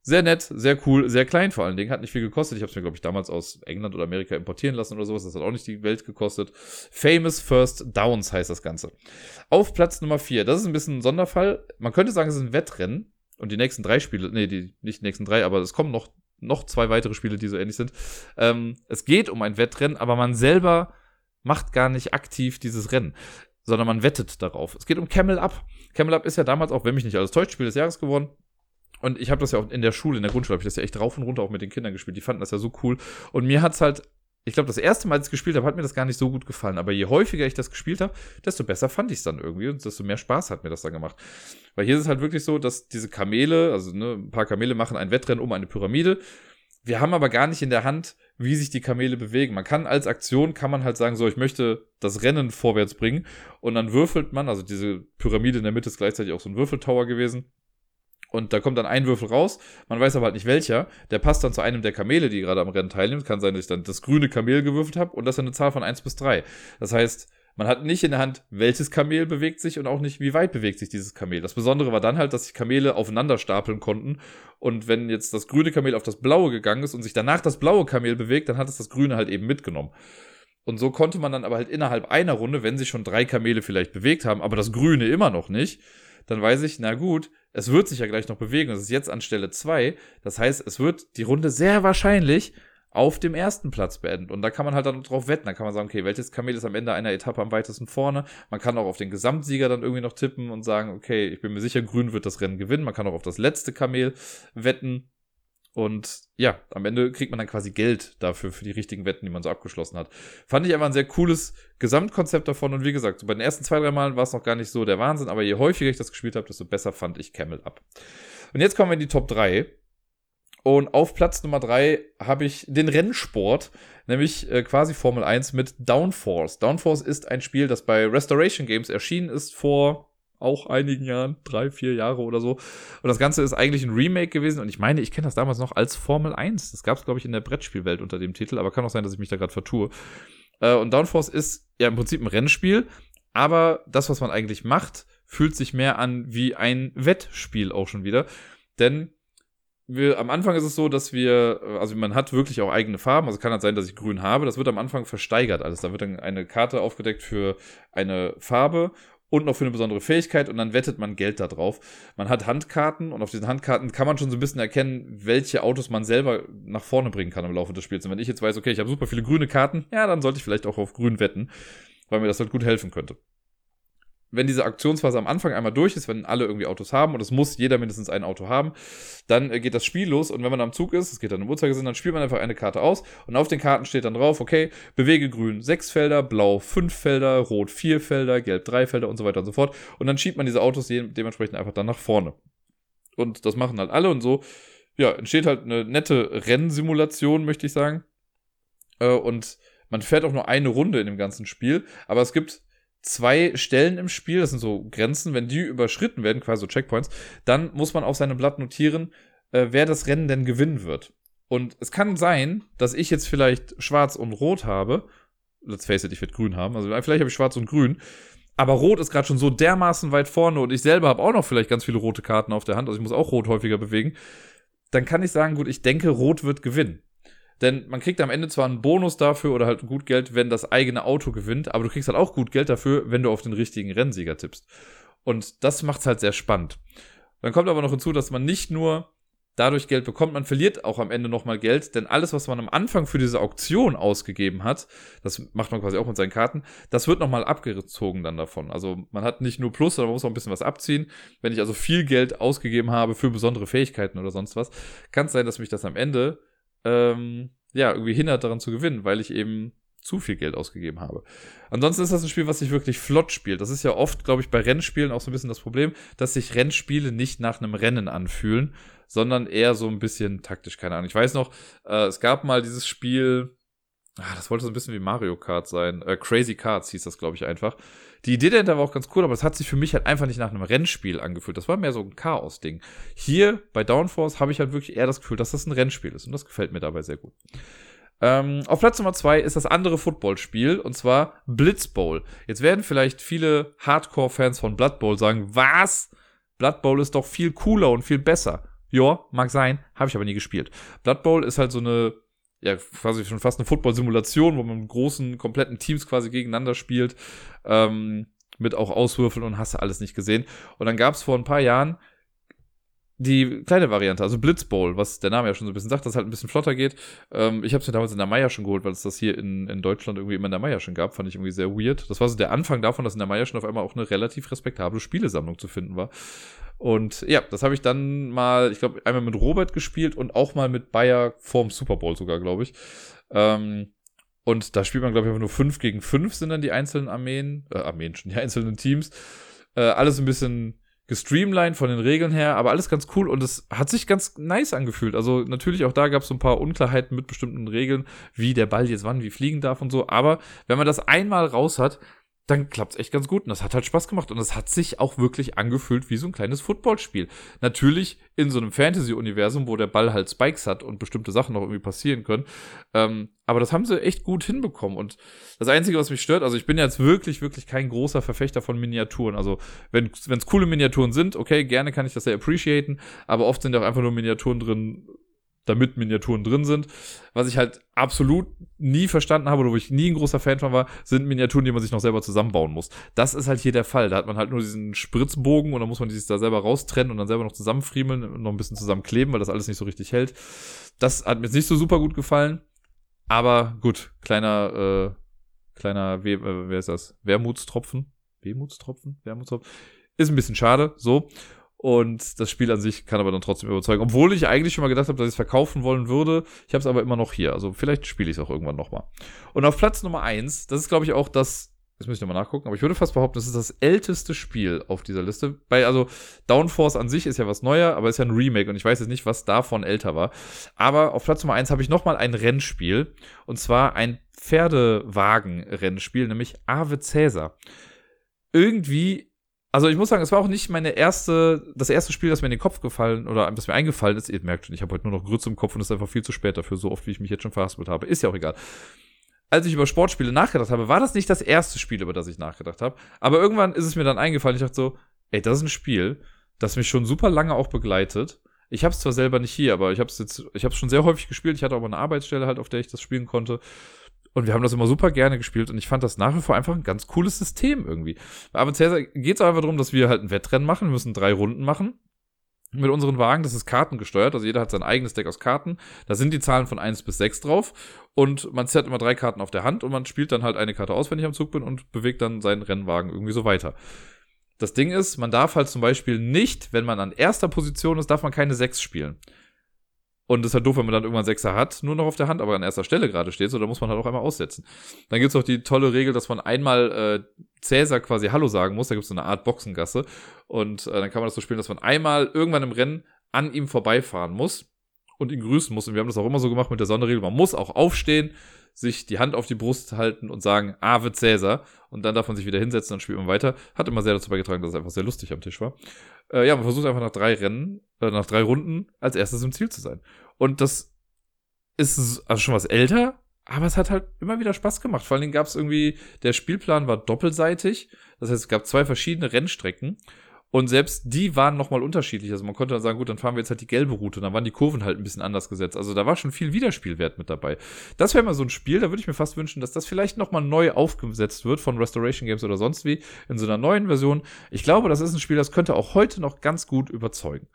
Sehr nett, sehr cool, sehr klein vor allen Dingen, hat nicht viel gekostet. Ich habe es mir, glaube ich, damals aus England oder Amerika importieren lassen oder sowas. Das hat auch nicht die Welt gekostet. Famous First Downs heißt das Ganze. Auf Platz Nummer 4, das ist ein bisschen ein Sonderfall. Man könnte sagen, es ist ein Wettrennen, und die nächsten drei Spiele, nee, die, nicht die nächsten drei, aber es kommen noch, noch zwei weitere Spiele, die so ähnlich sind. Ähm, es geht um ein Wettrennen, aber man selber macht gar nicht aktiv dieses Rennen, sondern man wettet darauf. Es geht um Camel Up. Camel Up ist ja damals auch, wenn mich nicht alles täuscht, Spiel des Jahres geworden. Und ich habe das ja auch in der Schule, in der Grundschule, habe ich das ja echt rauf und runter auch mit den Kindern gespielt. Die fanden das ja so cool. Und mir hat's halt ich glaube, das erste Mal, als ich es gespielt habe, hat mir das gar nicht so gut gefallen. Aber je häufiger ich das gespielt habe, desto besser fand ich es dann irgendwie und desto mehr Spaß hat mir das dann gemacht. Weil hier ist es halt wirklich so, dass diese Kamele, also ne, ein paar Kamele machen ein Wettrennen um eine Pyramide. Wir haben aber gar nicht in der Hand, wie sich die Kamele bewegen. Man kann als Aktion, kann man halt sagen, so, ich möchte das Rennen vorwärts bringen. Und dann würfelt man, also diese Pyramide in der Mitte ist gleichzeitig auch so ein Würfeltower gewesen. Und da kommt dann ein Würfel raus, man weiß aber halt nicht welcher. Der passt dann zu einem der Kamele, die gerade am Rennen teilnimmt. Kann sein, dass ich dann das grüne Kamel gewürfelt habe und das ist eine Zahl von 1 bis 3. Das heißt, man hat nicht in der Hand, welches Kamel bewegt sich und auch nicht, wie weit bewegt sich dieses Kamel. Das Besondere war dann halt, dass sich Kamele aufeinander stapeln konnten. Und wenn jetzt das grüne Kamel auf das blaue gegangen ist und sich danach das blaue Kamel bewegt, dann hat es das grüne halt eben mitgenommen. Und so konnte man dann aber halt innerhalb einer Runde, wenn sich schon drei Kamele vielleicht bewegt haben, aber das grüne immer noch nicht, dann weiß ich, na gut, es wird sich ja gleich noch bewegen. Es ist jetzt an Stelle 2. Das heißt, es wird die Runde sehr wahrscheinlich auf dem ersten Platz beenden. Und da kann man halt dann drauf wetten. Da kann man sagen, okay, welches Kamel ist am Ende einer Etappe am weitesten vorne. Man kann auch auf den Gesamtsieger dann irgendwie noch tippen und sagen, okay, ich bin mir sicher, Grün wird das Rennen gewinnen. Man kann auch auf das letzte Kamel wetten. Und ja, am Ende kriegt man dann quasi Geld dafür, für die richtigen Wetten, die man so abgeschlossen hat. Fand ich einfach ein sehr cooles Gesamtkonzept davon. Und wie gesagt, so bei den ersten zwei, drei Malen war es noch gar nicht so der Wahnsinn, aber je häufiger ich das gespielt habe, desto besser fand ich Camel ab. Und jetzt kommen wir in die Top 3. Und auf Platz Nummer 3 habe ich den Rennsport, nämlich äh, quasi Formel 1 mit Downforce. Downforce ist ein Spiel, das bei Restoration Games erschienen ist vor auch einigen Jahren, drei, vier Jahre oder so. Und das Ganze ist eigentlich ein Remake gewesen. Und ich meine, ich kenne das damals noch als Formel 1. Das gab es, glaube ich, in der Brettspielwelt unter dem Titel, aber kann auch sein, dass ich mich da gerade vertue. Äh, und Downforce ist ja im Prinzip ein Rennspiel, aber das, was man eigentlich macht, fühlt sich mehr an wie ein Wettspiel auch schon wieder. Denn wir, am Anfang ist es so, dass wir, also man hat wirklich auch eigene Farben, also kann halt sein, dass ich grün habe. Das wird am Anfang versteigert alles. Da wird dann eine Karte aufgedeckt für eine Farbe und noch für eine besondere Fähigkeit und dann wettet man Geld da drauf. Man hat Handkarten und auf diesen Handkarten kann man schon so ein bisschen erkennen, welche Autos man selber nach vorne bringen kann im Laufe des Spiels. Und wenn ich jetzt weiß, okay, ich habe super viele grüne Karten, ja, dann sollte ich vielleicht auch auf grün wetten, weil mir das halt gut helfen könnte wenn diese Aktionsphase am Anfang einmal durch ist, wenn alle irgendwie Autos haben und es muss jeder mindestens ein Auto haben, dann äh, geht das Spiel los. Und wenn man am Zug ist, es geht dann im Uhrzeigersinn, dann spielt man einfach eine Karte aus. Und auf den Karten steht dann drauf, okay, bewege grün sechs Felder, blau fünf Felder, rot vier Felder, gelb drei Felder und so weiter und so fort. Und dann schiebt man diese Autos dementsprechend einfach dann nach vorne. Und das machen halt alle und so, ja, entsteht halt eine nette Rennsimulation, möchte ich sagen. Äh, und man fährt auch nur eine Runde in dem ganzen Spiel, aber es gibt zwei Stellen im Spiel, das sind so Grenzen, wenn die überschritten werden, quasi so Checkpoints, dann muss man auf seinem Blatt notieren, äh, wer das Rennen denn gewinnen wird. Und es kann sein, dass ich jetzt vielleicht schwarz und rot habe. Let's face it, ich werde grün haben. Also vielleicht habe ich schwarz und grün. Aber rot ist gerade schon so dermaßen weit vorne und ich selber habe auch noch vielleicht ganz viele rote Karten auf der Hand. Also ich muss auch rot häufiger bewegen. Dann kann ich sagen, gut, ich denke, rot wird gewinnen. Denn man kriegt am Ende zwar einen Bonus dafür oder halt gut Geld, wenn das eigene Auto gewinnt, aber du kriegst halt auch gut Geld dafür, wenn du auf den richtigen Rennsieger tippst. Und das macht es halt sehr spannend. Dann kommt aber noch hinzu, dass man nicht nur dadurch Geld bekommt, man verliert auch am Ende nochmal Geld, denn alles, was man am Anfang für diese Auktion ausgegeben hat, das macht man quasi auch mit seinen Karten, das wird nochmal abgezogen dann davon. Also man hat nicht nur Plus, sondern man muss auch ein bisschen was abziehen. Wenn ich also viel Geld ausgegeben habe für besondere Fähigkeiten oder sonst was, kann es sein, dass mich das am Ende ähm, ja, irgendwie hindert daran zu gewinnen, weil ich eben zu viel Geld ausgegeben habe. Ansonsten ist das ein Spiel, was sich wirklich flott spielt. Das ist ja oft, glaube ich, bei Rennspielen auch so ein bisschen das Problem, dass sich Rennspiele nicht nach einem Rennen anfühlen, sondern eher so ein bisschen taktisch, keine Ahnung. Ich weiß noch, äh, es gab mal dieses Spiel, ah, das wollte so ein bisschen wie Mario Kart sein, äh, Crazy Cards hieß das, glaube ich, einfach. Die Idee dahinter war auch ganz cool, aber es hat sich für mich halt einfach nicht nach einem Rennspiel angefühlt. Das war mehr so ein Chaos-Ding. Hier bei Downforce habe ich halt wirklich eher das Gefühl, dass das ein Rennspiel ist und das gefällt mir dabei sehr gut. Ähm, auf Platz Nummer zwei ist das andere Footballspiel und zwar Blitz Bowl. Jetzt werden vielleicht viele Hardcore-Fans von Blood Bowl sagen, was? Blood Bowl ist doch viel cooler und viel besser. Ja, mag sein, habe ich aber nie gespielt. Blood Bowl ist halt so eine ja, quasi schon fast eine Football-Simulation, wo man mit großen, kompletten Teams quasi gegeneinander spielt, ähm, mit auch Auswürfeln und hast du alles nicht gesehen. Und dann gab es vor ein paar Jahren die kleine Variante, also Blitzbowl, was der Name ja schon so ein bisschen sagt, dass halt ein bisschen flotter geht. Ähm, ich habe es mir damals in der Meier schon geholt, weil es das hier in, in Deutschland irgendwie immer in der Meier schon gab, fand ich irgendwie sehr weird. Das war so der Anfang davon, dass in der Meier schon auf einmal auch eine relativ respektable Spielesammlung zu finden war. Und ja, das habe ich dann mal, ich glaube, einmal mit Robert gespielt und auch mal mit Bayer vorm Super Bowl sogar, glaube ich. Ähm, und da spielt man, glaube ich, einfach nur 5 gegen 5 sind dann die einzelnen Armeen, äh, Armeen schon, die einzelnen Teams. Äh, alles ein bisschen gestreamlined von den Regeln her, aber alles ganz cool und es hat sich ganz nice angefühlt. Also natürlich auch da gab es so ein paar Unklarheiten mit bestimmten Regeln, wie der Ball jetzt wann wie fliegen darf und so, aber wenn man das einmal raus hat, dann klappt es echt ganz gut. Und das hat halt Spaß gemacht. Und es hat sich auch wirklich angefühlt wie so ein kleines Footballspiel. Natürlich in so einem Fantasy-Universum, wo der Ball halt Spikes hat und bestimmte Sachen noch irgendwie passieren können. Ähm, aber das haben sie echt gut hinbekommen. Und das Einzige, was mich stört, also ich bin jetzt wirklich, wirklich kein großer Verfechter von Miniaturen. Also wenn es coole Miniaturen sind, okay, gerne kann ich das sehr appreciaten. Aber oft sind ja auch einfach nur Miniaturen drin, damit Miniaturen drin sind. Was ich halt absolut nie verstanden habe oder wo ich nie ein großer Fan von war, sind Miniaturen, die man sich noch selber zusammenbauen muss. Das ist halt hier der Fall. Da hat man halt nur diesen Spritzbogen und dann muss man sich da selber raustrennen und dann selber noch zusammenfriemeln und noch ein bisschen zusammenkleben, weil das alles nicht so richtig hält. Das hat mir jetzt nicht so super gut gefallen. Aber gut, kleiner, äh, kleiner, We äh, wer ist das? Wermutstropfen? Wehmutstropfen? Wermutstropfen? Ist ein bisschen schade, so. Und das Spiel an sich kann aber dann trotzdem überzeugen. Obwohl ich eigentlich schon mal gedacht habe, dass ich es verkaufen wollen würde. Ich habe es aber immer noch hier. Also vielleicht spiele ich es auch irgendwann nochmal. Und auf Platz Nummer eins, das ist, glaube ich, auch das. Jetzt muss ich nochmal nachgucken, aber ich würde fast behaupten, das ist das älteste Spiel auf dieser Liste. Bei, also, Downforce an sich ist ja was neuer, aber ist ja ein Remake und ich weiß jetzt nicht, was davon älter war. Aber auf Platz Nummer eins habe ich nochmal ein Rennspiel. Und zwar ein Pferdewagen-Rennspiel, nämlich Ave Caesar. Irgendwie also ich muss sagen, es war auch nicht meine erste, das erste Spiel, das mir in den Kopf gefallen oder das mir eingefallen ist. Ihr merkt schon, ich habe heute nur noch Grütze im Kopf und es ist einfach viel zu spät dafür, so oft wie ich mich jetzt schon verhaspelt habe. Ist ja auch egal. Als ich über Sportspiele nachgedacht habe, war das nicht das erste Spiel, über das ich nachgedacht habe. Aber irgendwann ist es mir dann eingefallen. Ich dachte so, ey, das ist ein Spiel, das mich schon super lange auch begleitet. Ich habe es zwar selber nicht hier, aber ich habe es jetzt, ich habe schon sehr häufig gespielt. Ich hatte auch eine Arbeitsstelle halt, auf der ich das spielen konnte. Und wir haben das immer super gerne gespielt und ich fand das nach wie vor einfach ein ganz cooles System irgendwie. Bei Avanzaza geht es einfach darum, dass wir halt ein Wettrennen machen. Wir müssen drei Runden machen mit unseren Wagen. Das ist kartengesteuert. Also jeder hat sein eigenes Deck aus Karten. Da sind die Zahlen von 1 bis 6 drauf. Und man zerrt immer drei Karten auf der Hand und man spielt dann halt eine Karte aus, wenn ich am Zug bin und bewegt dann seinen Rennwagen irgendwie so weiter. Das Ding ist, man darf halt zum Beispiel nicht, wenn man an erster Position ist, darf man keine 6 spielen. Und das ist halt doof, wenn man dann irgendwann Sechser hat, nur noch auf der Hand, aber an erster Stelle gerade steht, so, da muss man halt auch einmal aussetzen. Dann gibt's auch die tolle Regel, dass man einmal äh, Cäsar quasi Hallo sagen muss, da gibt's so eine Art Boxengasse. Und äh, dann kann man das so spielen, dass man einmal irgendwann im Rennen an ihm vorbeifahren muss und ihn grüßen muss. Und wir haben das auch immer so gemacht mit der Sonderregel. Man muss auch aufstehen, sich die Hand auf die Brust halten und sagen, Ave Cäsar. Und dann darf man sich wieder hinsetzen, dann spielt man weiter. Hat immer sehr dazu beigetragen, dass es einfach sehr lustig am Tisch war. Äh, ja, man versucht einfach nach drei Rennen, äh, nach drei Runden als erstes im Ziel zu sein. Und das ist also schon was älter, aber es hat halt immer wieder Spaß gemacht. Vor allen Dingen gab es irgendwie, der Spielplan war doppelseitig. Das heißt, es gab zwei verschiedene Rennstrecken. Und selbst die waren nochmal unterschiedlich. Also man konnte dann sagen, gut, dann fahren wir jetzt halt die gelbe Route. Und dann waren die Kurven halt ein bisschen anders gesetzt. Also da war schon viel Wiederspielwert mit dabei. Das wäre mal so ein Spiel, da würde ich mir fast wünschen, dass das vielleicht nochmal neu aufgesetzt wird von Restoration Games oder sonst wie in so einer neuen Version. Ich glaube, das ist ein Spiel, das könnte auch heute noch ganz gut überzeugen.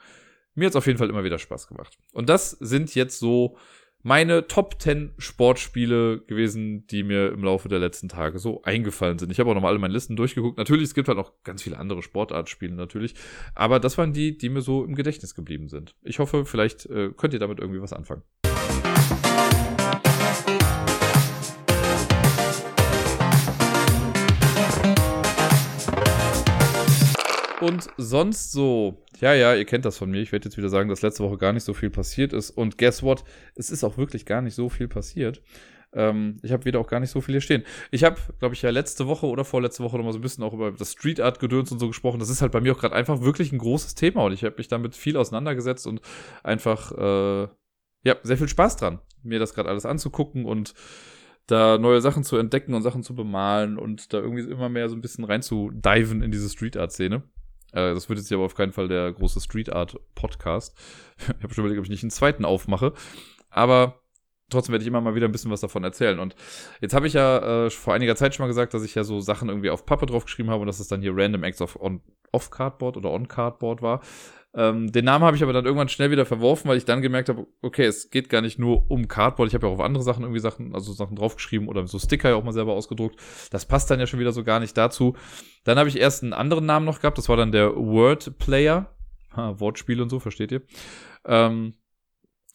Mir hat es auf jeden Fall immer wieder Spaß gemacht. Und das sind jetzt so meine Top 10 Sportspiele gewesen, die mir im Laufe der letzten Tage so eingefallen sind. Ich habe auch nochmal alle meine Listen durchgeguckt. Natürlich, es gibt halt noch ganz viele andere Sportartspiele natürlich. Aber das waren die, die mir so im Gedächtnis geblieben sind. Ich hoffe, vielleicht äh, könnt ihr damit irgendwie was anfangen. Und sonst so, ja, ja, ihr kennt das von mir. Ich werde jetzt wieder sagen, dass letzte Woche gar nicht so viel passiert ist. Und guess what? Es ist auch wirklich gar nicht so viel passiert. Ähm, ich habe wieder auch gar nicht so viel hier stehen. Ich habe, glaube ich, ja letzte Woche oder vorletzte Woche noch mal so ein bisschen auch über das Street Art Gedöns und so gesprochen. Das ist halt bei mir auch gerade einfach wirklich ein großes Thema und ich habe mich damit viel auseinandergesetzt und einfach, äh, ja, sehr viel Spaß dran, mir das gerade alles anzugucken und da neue Sachen zu entdecken und Sachen zu bemalen und da irgendwie immer mehr so ein bisschen rein zu diven in diese Street Art Szene. Äh, das wird jetzt aber auf keinen Fall der große Street Art Podcast. Ich habe schon überlegt, ob ich nicht einen zweiten aufmache. Aber trotzdem werde ich immer mal wieder ein bisschen was davon erzählen. Und jetzt habe ich ja äh, vor einiger Zeit schon mal gesagt, dass ich ja so Sachen irgendwie auf Pappe draufgeschrieben habe und dass es dann hier Random Acts of on, Off Cardboard oder On Cardboard war. Ähm, den Namen habe ich aber dann irgendwann schnell wieder verworfen, weil ich dann gemerkt habe, okay, es geht gar nicht nur um Cardboard. Ich habe ja auch auf andere Sachen irgendwie Sachen, also Sachen draufgeschrieben oder so Sticker ja auch mal selber ausgedruckt. Das passt dann ja schon wieder so gar nicht dazu. Dann habe ich erst einen anderen Namen noch gehabt. Das war dann der Word Player. Ha, Wortspiel und so, versteht ihr? Ähm,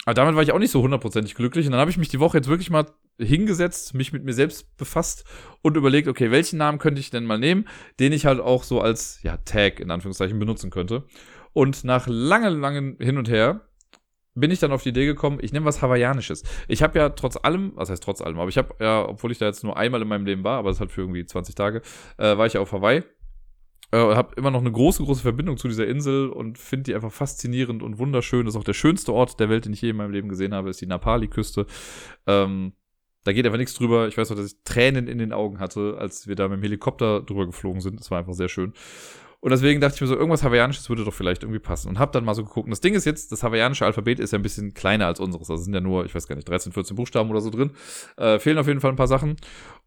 aber damit war ich auch nicht so hundertprozentig glücklich. Und dann habe ich mich die Woche jetzt wirklich mal hingesetzt, mich mit mir selbst befasst und überlegt, okay, welchen Namen könnte ich denn mal nehmen, den ich halt auch so als ja, Tag in Anführungszeichen benutzen könnte. Und nach langen, langen Hin und Her bin ich dann auf die Idee gekommen, ich nehme was Hawaiianisches. Ich habe ja trotz allem, was heißt trotz allem, aber ich habe ja, obwohl ich da jetzt nur einmal in meinem Leben war, aber das hat für irgendwie 20 Tage, äh, war ich ja auf Hawaii. Äh, habe immer noch eine große, große Verbindung zu dieser Insel und finde die einfach faszinierend und wunderschön. Das ist auch der schönste Ort der Welt, den ich je in meinem Leben gesehen habe, ist die Napali-Küste. Ähm, da geht einfach nichts drüber. Ich weiß noch, dass ich Tränen in den Augen hatte, als wir da mit dem Helikopter drüber geflogen sind. Das war einfach sehr schön. Und deswegen dachte ich mir so, irgendwas Hawaiianisches würde doch vielleicht irgendwie passen. Und habe dann mal so geguckt. Und das Ding ist jetzt, das hawaiianische Alphabet ist ja ein bisschen kleiner als unseres. Also sind ja nur, ich weiß gar nicht, 13, 14 Buchstaben oder so drin. Äh, fehlen auf jeden Fall ein paar Sachen.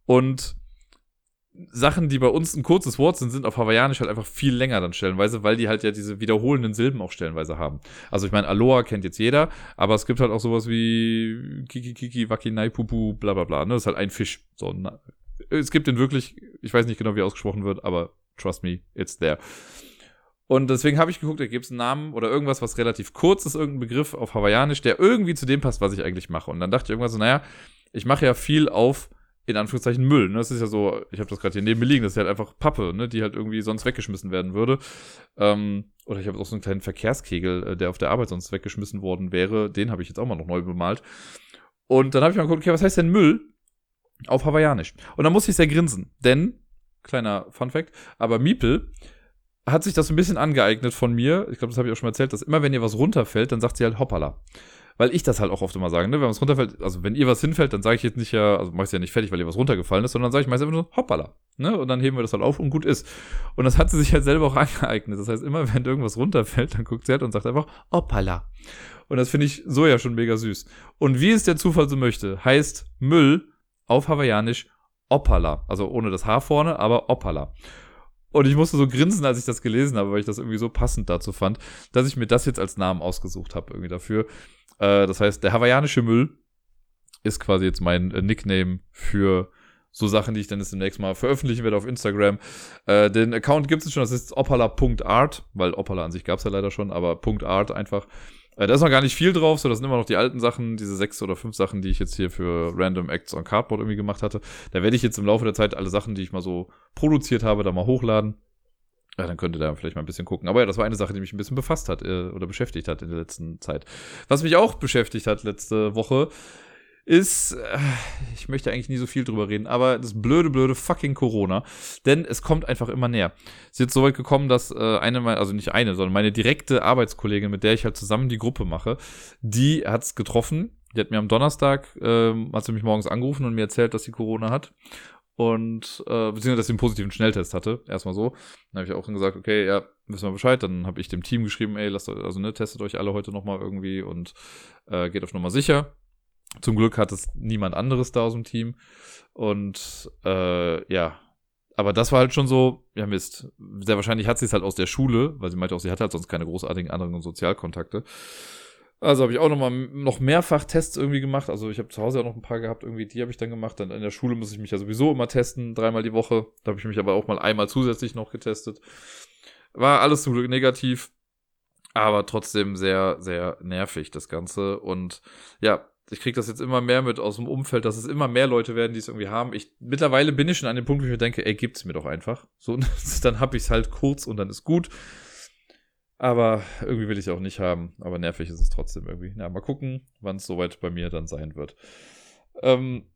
Und Sachen, die bei uns ein kurzes Wort sind, sind auf Hawaiianisch halt einfach viel länger dann stellenweise, weil die halt ja diese wiederholenden Silben auch stellenweise haben. Also ich meine, Aloha kennt jetzt jeder, aber es gibt halt auch sowas wie Kiki Kiki, Wakinai, Pupu, bla bla bla. Ne? Das ist halt ein Fisch. So, na, es gibt den wirklich, ich weiß nicht genau, wie er ausgesprochen wird, aber trust me, it's there. Und deswegen habe ich geguckt, da gibt es einen Namen oder irgendwas, was relativ kurz ist, irgendein Begriff auf Hawaiianisch, der irgendwie zu dem passt, was ich eigentlich mache. Und dann dachte ich irgendwann so, naja, ich mache ja viel auf, in Anführungszeichen, Müll. Ne? Das ist ja so, ich habe das gerade hier neben mir liegen, das ist halt einfach Pappe, ne? die halt irgendwie sonst weggeschmissen werden würde. Ähm, oder ich habe auch so einen kleinen Verkehrskegel, äh, der auf der Arbeit sonst weggeschmissen worden wäre. Den habe ich jetzt auch mal noch neu bemalt. Und dann habe ich mal geguckt, okay, was heißt denn Müll auf Hawaiianisch? Und dann musste ich sehr grinsen, denn kleiner Fun Fact, aber Miepel hat sich das ein bisschen angeeignet von mir. Ich glaube, das habe ich auch schon mal erzählt, dass immer, wenn ihr was runterfällt, dann sagt sie halt hoppala. Weil ich das halt auch oft immer sage, ne? Wenn was runterfällt, also wenn ihr was hinfällt, dann sage ich jetzt nicht ja, also mach ich ja nicht fertig, weil ihr was runtergefallen ist, sondern sage ich meistens einfach nur hoppala. Ne? Und dann heben wir das halt auf und gut ist. Und das hat sie sich halt selber auch angeeignet. Das heißt, immer wenn irgendwas runterfällt, dann guckt sie halt und sagt einfach hoppala. Und das finde ich so ja schon mega süß. Und wie es der Zufall so möchte, heißt Müll auf Hawaiianisch Opala. Also ohne das Haar vorne, aber Opala. Und ich musste so grinsen, als ich das gelesen habe, weil ich das irgendwie so passend dazu fand, dass ich mir das jetzt als Namen ausgesucht habe, irgendwie dafür. Äh, das heißt, der hawaiianische Müll ist quasi jetzt mein äh, Nickname für so Sachen, die ich dann jetzt demnächst mal veröffentlichen werde auf Instagram. Äh, den Account gibt es schon, das ist opala.art, weil Opala an sich gab es ja leider schon, aber .art einfach. Äh, da ist noch gar nicht viel drauf, so das sind immer noch die alten Sachen, diese sechs oder fünf Sachen, die ich jetzt hier für Random Acts on Cardboard irgendwie gemacht hatte. Da werde ich jetzt im Laufe der Zeit alle Sachen, die ich mal so produziert habe, da mal hochladen. Ja, dann könnt ihr da vielleicht mal ein bisschen gucken. Aber ja, das war eine Sache, die mich ein bisschen befasst hat äh, oder beschäftigt hat in der letzten Zeit. Was mich auch beschäftigt hat letzte Woche, ist, äh, ich möchte eigentlich nie so viel drüber reden, aber das blöde, blöde fucking Corona. Denn es kommt einfach immer näher. Es ist jetzt so weit gekommen, dass äh, eine, also nicht eine, sondern meine direkte Arbeitskollegin, mit der ich halt zusammen die Gruppe mache, die hat's getroffen. Die hat mir am Donnerstag, ähm, hat sie mich morgens angerufen und mir erzählt, dass sie Corona hat. Und, äh, beziehungsweise, dass sie einen positiven Schnelltest hatte. Erstmal so. Dann habe ich auch gesagt, okay, ja, wissen wir Bescheid. Dann habe ich dem Team geschrieben, ey, lasst also ne, testet euch alle heute nochmal irgendwie und äh, geht auf Nummer sicher. Zum Glück hat es niemand anderes da aus dem Team. Und äh, ja, aber das war halt schon so, ja Mist. Sehr wahrscheinlich hat sie es halt aus der Schule, weil sie meinte auch, sie hat halt sonst keine großartigen anderen Sozialkontakte. Also habe ich auch noch mal noch mehrfach Tests irgendwie gemacht. Also ich habe zu Hause auch noch ein paar gehabt, irgendwie die habe ich dann gemacht. Dann in der Schule muss ich mich ja sowieso immer testen, dreimal die Woche. Da habe ich mich aber auch mal einmal zusätzlich noch getestet. War alles zum Glück negativ, aber trotzdem sehr, sehr nervig das Ganze. Und ja, ich kriege das jetzt immer mehr mit aus dem Umfeld, dass es immer mehr Leute werden, die es irgendwie haben. Ich, mittlerweile bin ich schon an dem Punkt, wo ich mir denke, ey, gibt's mir doch einfach. So, dann hab ich's halt kurz und dann ist gut. Aber irgendwie will ich auch nicht haben. Aber nervig ist es trotzdem irgendwie. Na, mal gucken, wann es soweit bei mir dann sein wird. Ähm,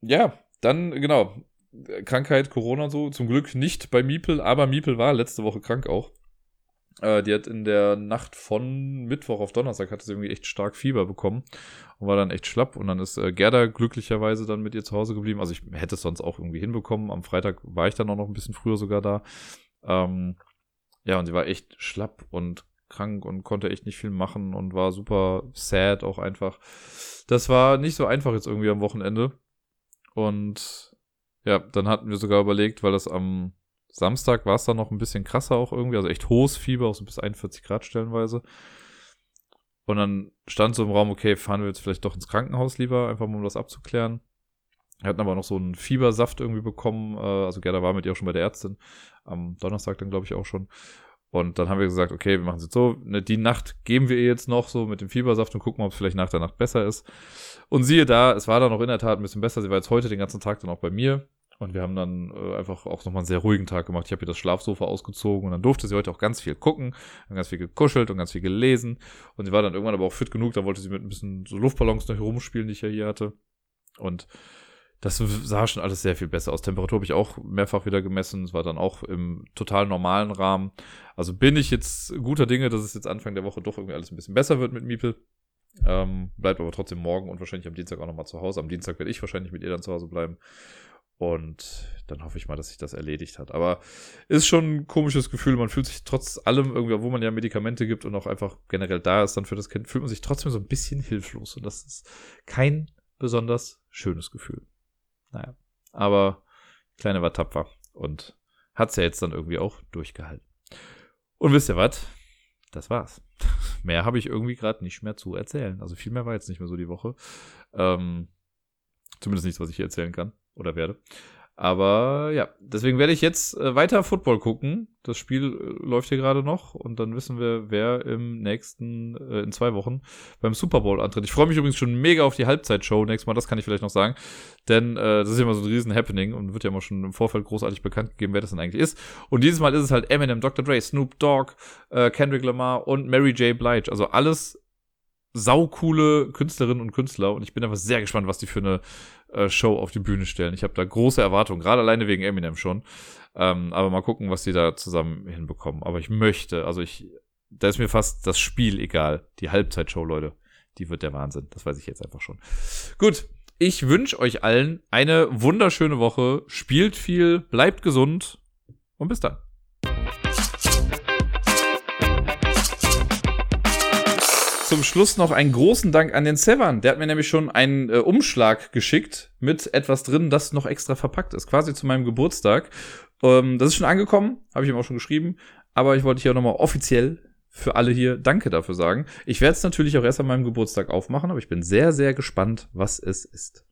ja, dann, genau. Krankheit, Corona so. Zum Glück nicht bei Miepel, aber Miepel war letzte Woche krank auch. Äh, die hat in der Nacht von Mittwoch auf Donnerstag hatte sie irgendwie echt stark Fieber bekommen und war dann echt schlapp. Und dann ist äh, Gerda glücklicherweise dann mit ihr zu Hause geblieben. Also ich hätte es sonst auch irgendwie hinbekommen. Am Freitag war ich dann auch noch ein bisschen früher sogar da. Ähm, ja, und sie war echt schlapp und krank und konnte echt nicht viel machen und war super sad auch einfach. Das war nicht so einfach jetzt irgendwie am Wochenende. Und ja, dann hatten wir sogar überlegt, weil das am Samstag war es dann noch ein bisschen krasser auch irgendwie, also echt hohes Fieber, auch so bis 41 Grad stellenweise. Und dann stand so im Raum, okay, fahren wir jetzt vielleicht doch ins Krankenhaus lieber, einfach mal um das abzuklären. Wir hatten aber noch so einen Fiebersaft irgendwie bekommen, äh, also Gerda war mit ihr auch schon bei der Ärztin, am Donnerstag dann glaube ich auch schon. Und dann haben wir gesagt, okay, wir machen es jetzt so, ne, die Nacht geben wir ihr jetzt noch so mit dem Fiebersaft und gucken, ob es vielleicht nach der Nacht besser ist. Und siehe da, es war dann auch in der Tat ein bisschen besser. Sie war jetzt heute den ganzen Tag dann auch bei mir Und wir haben dann äh, einfach auch nochmal einen sehr ruhigen Tag gemacht. Ich habe hier das Schlafsofa ausgezogen und dann durfte sie heute auch ganz viel gucken, ganz viel gekuschelt und ganz viel gelesen. Und sie war dann irgendwann aber auch fit genug, da wollte sie mit ein bisschen so Luftballons noch rumspielen, die ich ja hier hatte. Und das sah schon alles sehr viel besser aus. Temperatur habe ich auch mehrfach wieder gemessen. Es war dann auch im total normalen Rahmen. Also bin ich jetzt guter Dinge, dass es jetzt Anfang der Woche doch irgendwie alles ein bisschen besser wird mit Miepel. Ähm, bleibt aber trotzdem morgen und wahrscheinlich am Dienstag auch nochmal zu Hause. Am Dienstag werde ich wahrscheinlich mit ihr dann zu Hause bleiben. Und dann hoffe ich mal, dass sich das erledigt hat. Aber ist schon ein komisches Gefühl. Man fühlt sich trotz allem irgendwie, wo man ja Medikamente gibt und auch einfach generell da ist dann für das Kind, fühlt man sich trotzdem so ein bisschen hilflos. Und das ist kein besonders schönes Gefühl. Naja. Aber Kleine war tapfer und hat's ja jetzt dann irgendwie auch durchgehalten. Und wisst ihr was? Das war's. mehr habe ich irgendwie gerade nicht mehr zu erzählen. Also viel mehr war jetzt nicht mehr so die Woche. Ähm, zumindest nichts, was ich hier erzählen kann oder werde. Aber ja, deswegen werde ich jetzt äh, weiter Football gucken. Das Spiel äh, läuft hier gerade noch und dann wissen wir, wer im nächsten, äh, in zwei Wochen beim Super Bowl antritt. Ich freue mich übrigens schon mega auf die Halbzeitshow nächstes Mal, das kann ich vielleicht noch sagen. Denn äh, das ist immer so ein riesen Happening und wird ja immer schon im Vorfeld großartig bekannt gegeben, wer das denn eigentlich ist. Und dieses Mal ist es halt Eminem, Dr. Dre, Snoop Dogg, äh, Kendrick Lamar und Mary J. Blige. Also alles saukoole Künstlerinnen und Künstler und ich bin einfach sehr gespannt, was die für eine äh, Show auf die Bühne stellen. Ich habe da große Erwartungen, gerade alleine wegen Eminem schon. Ähm, aber mal gucken, was die da zusammen hinbekommen. Aber ich möchte, also ich, da ist mir fast das Spiel egal. Die Halbzeitshow, Leute, die wird der Wahnsinn. Das weiß ich jetzt einfach schon. Gut, ich wünsche euch allen eine wunderschöne Woche. Spielt viel, bleibt gesund und bis dann. Zum Schluss noch einen großen Dank an den Severn. Der hat mir nämlich schon einen äh, Umschlag geschickt mit etwas drin, das noch extra verpackt ist, quasi zu meinem Geburtstag. Ähm, das ist schon angekommen, habe ich ihm auch schon geschrieben. Aber ich wollte hier nochmal offiziell für alle hier Danke dafür sagen. Ich werde es natürlich auch erst an meinem Geburtstag aufmachen, aber ich bin sehr, sehr gespannt, was es ist.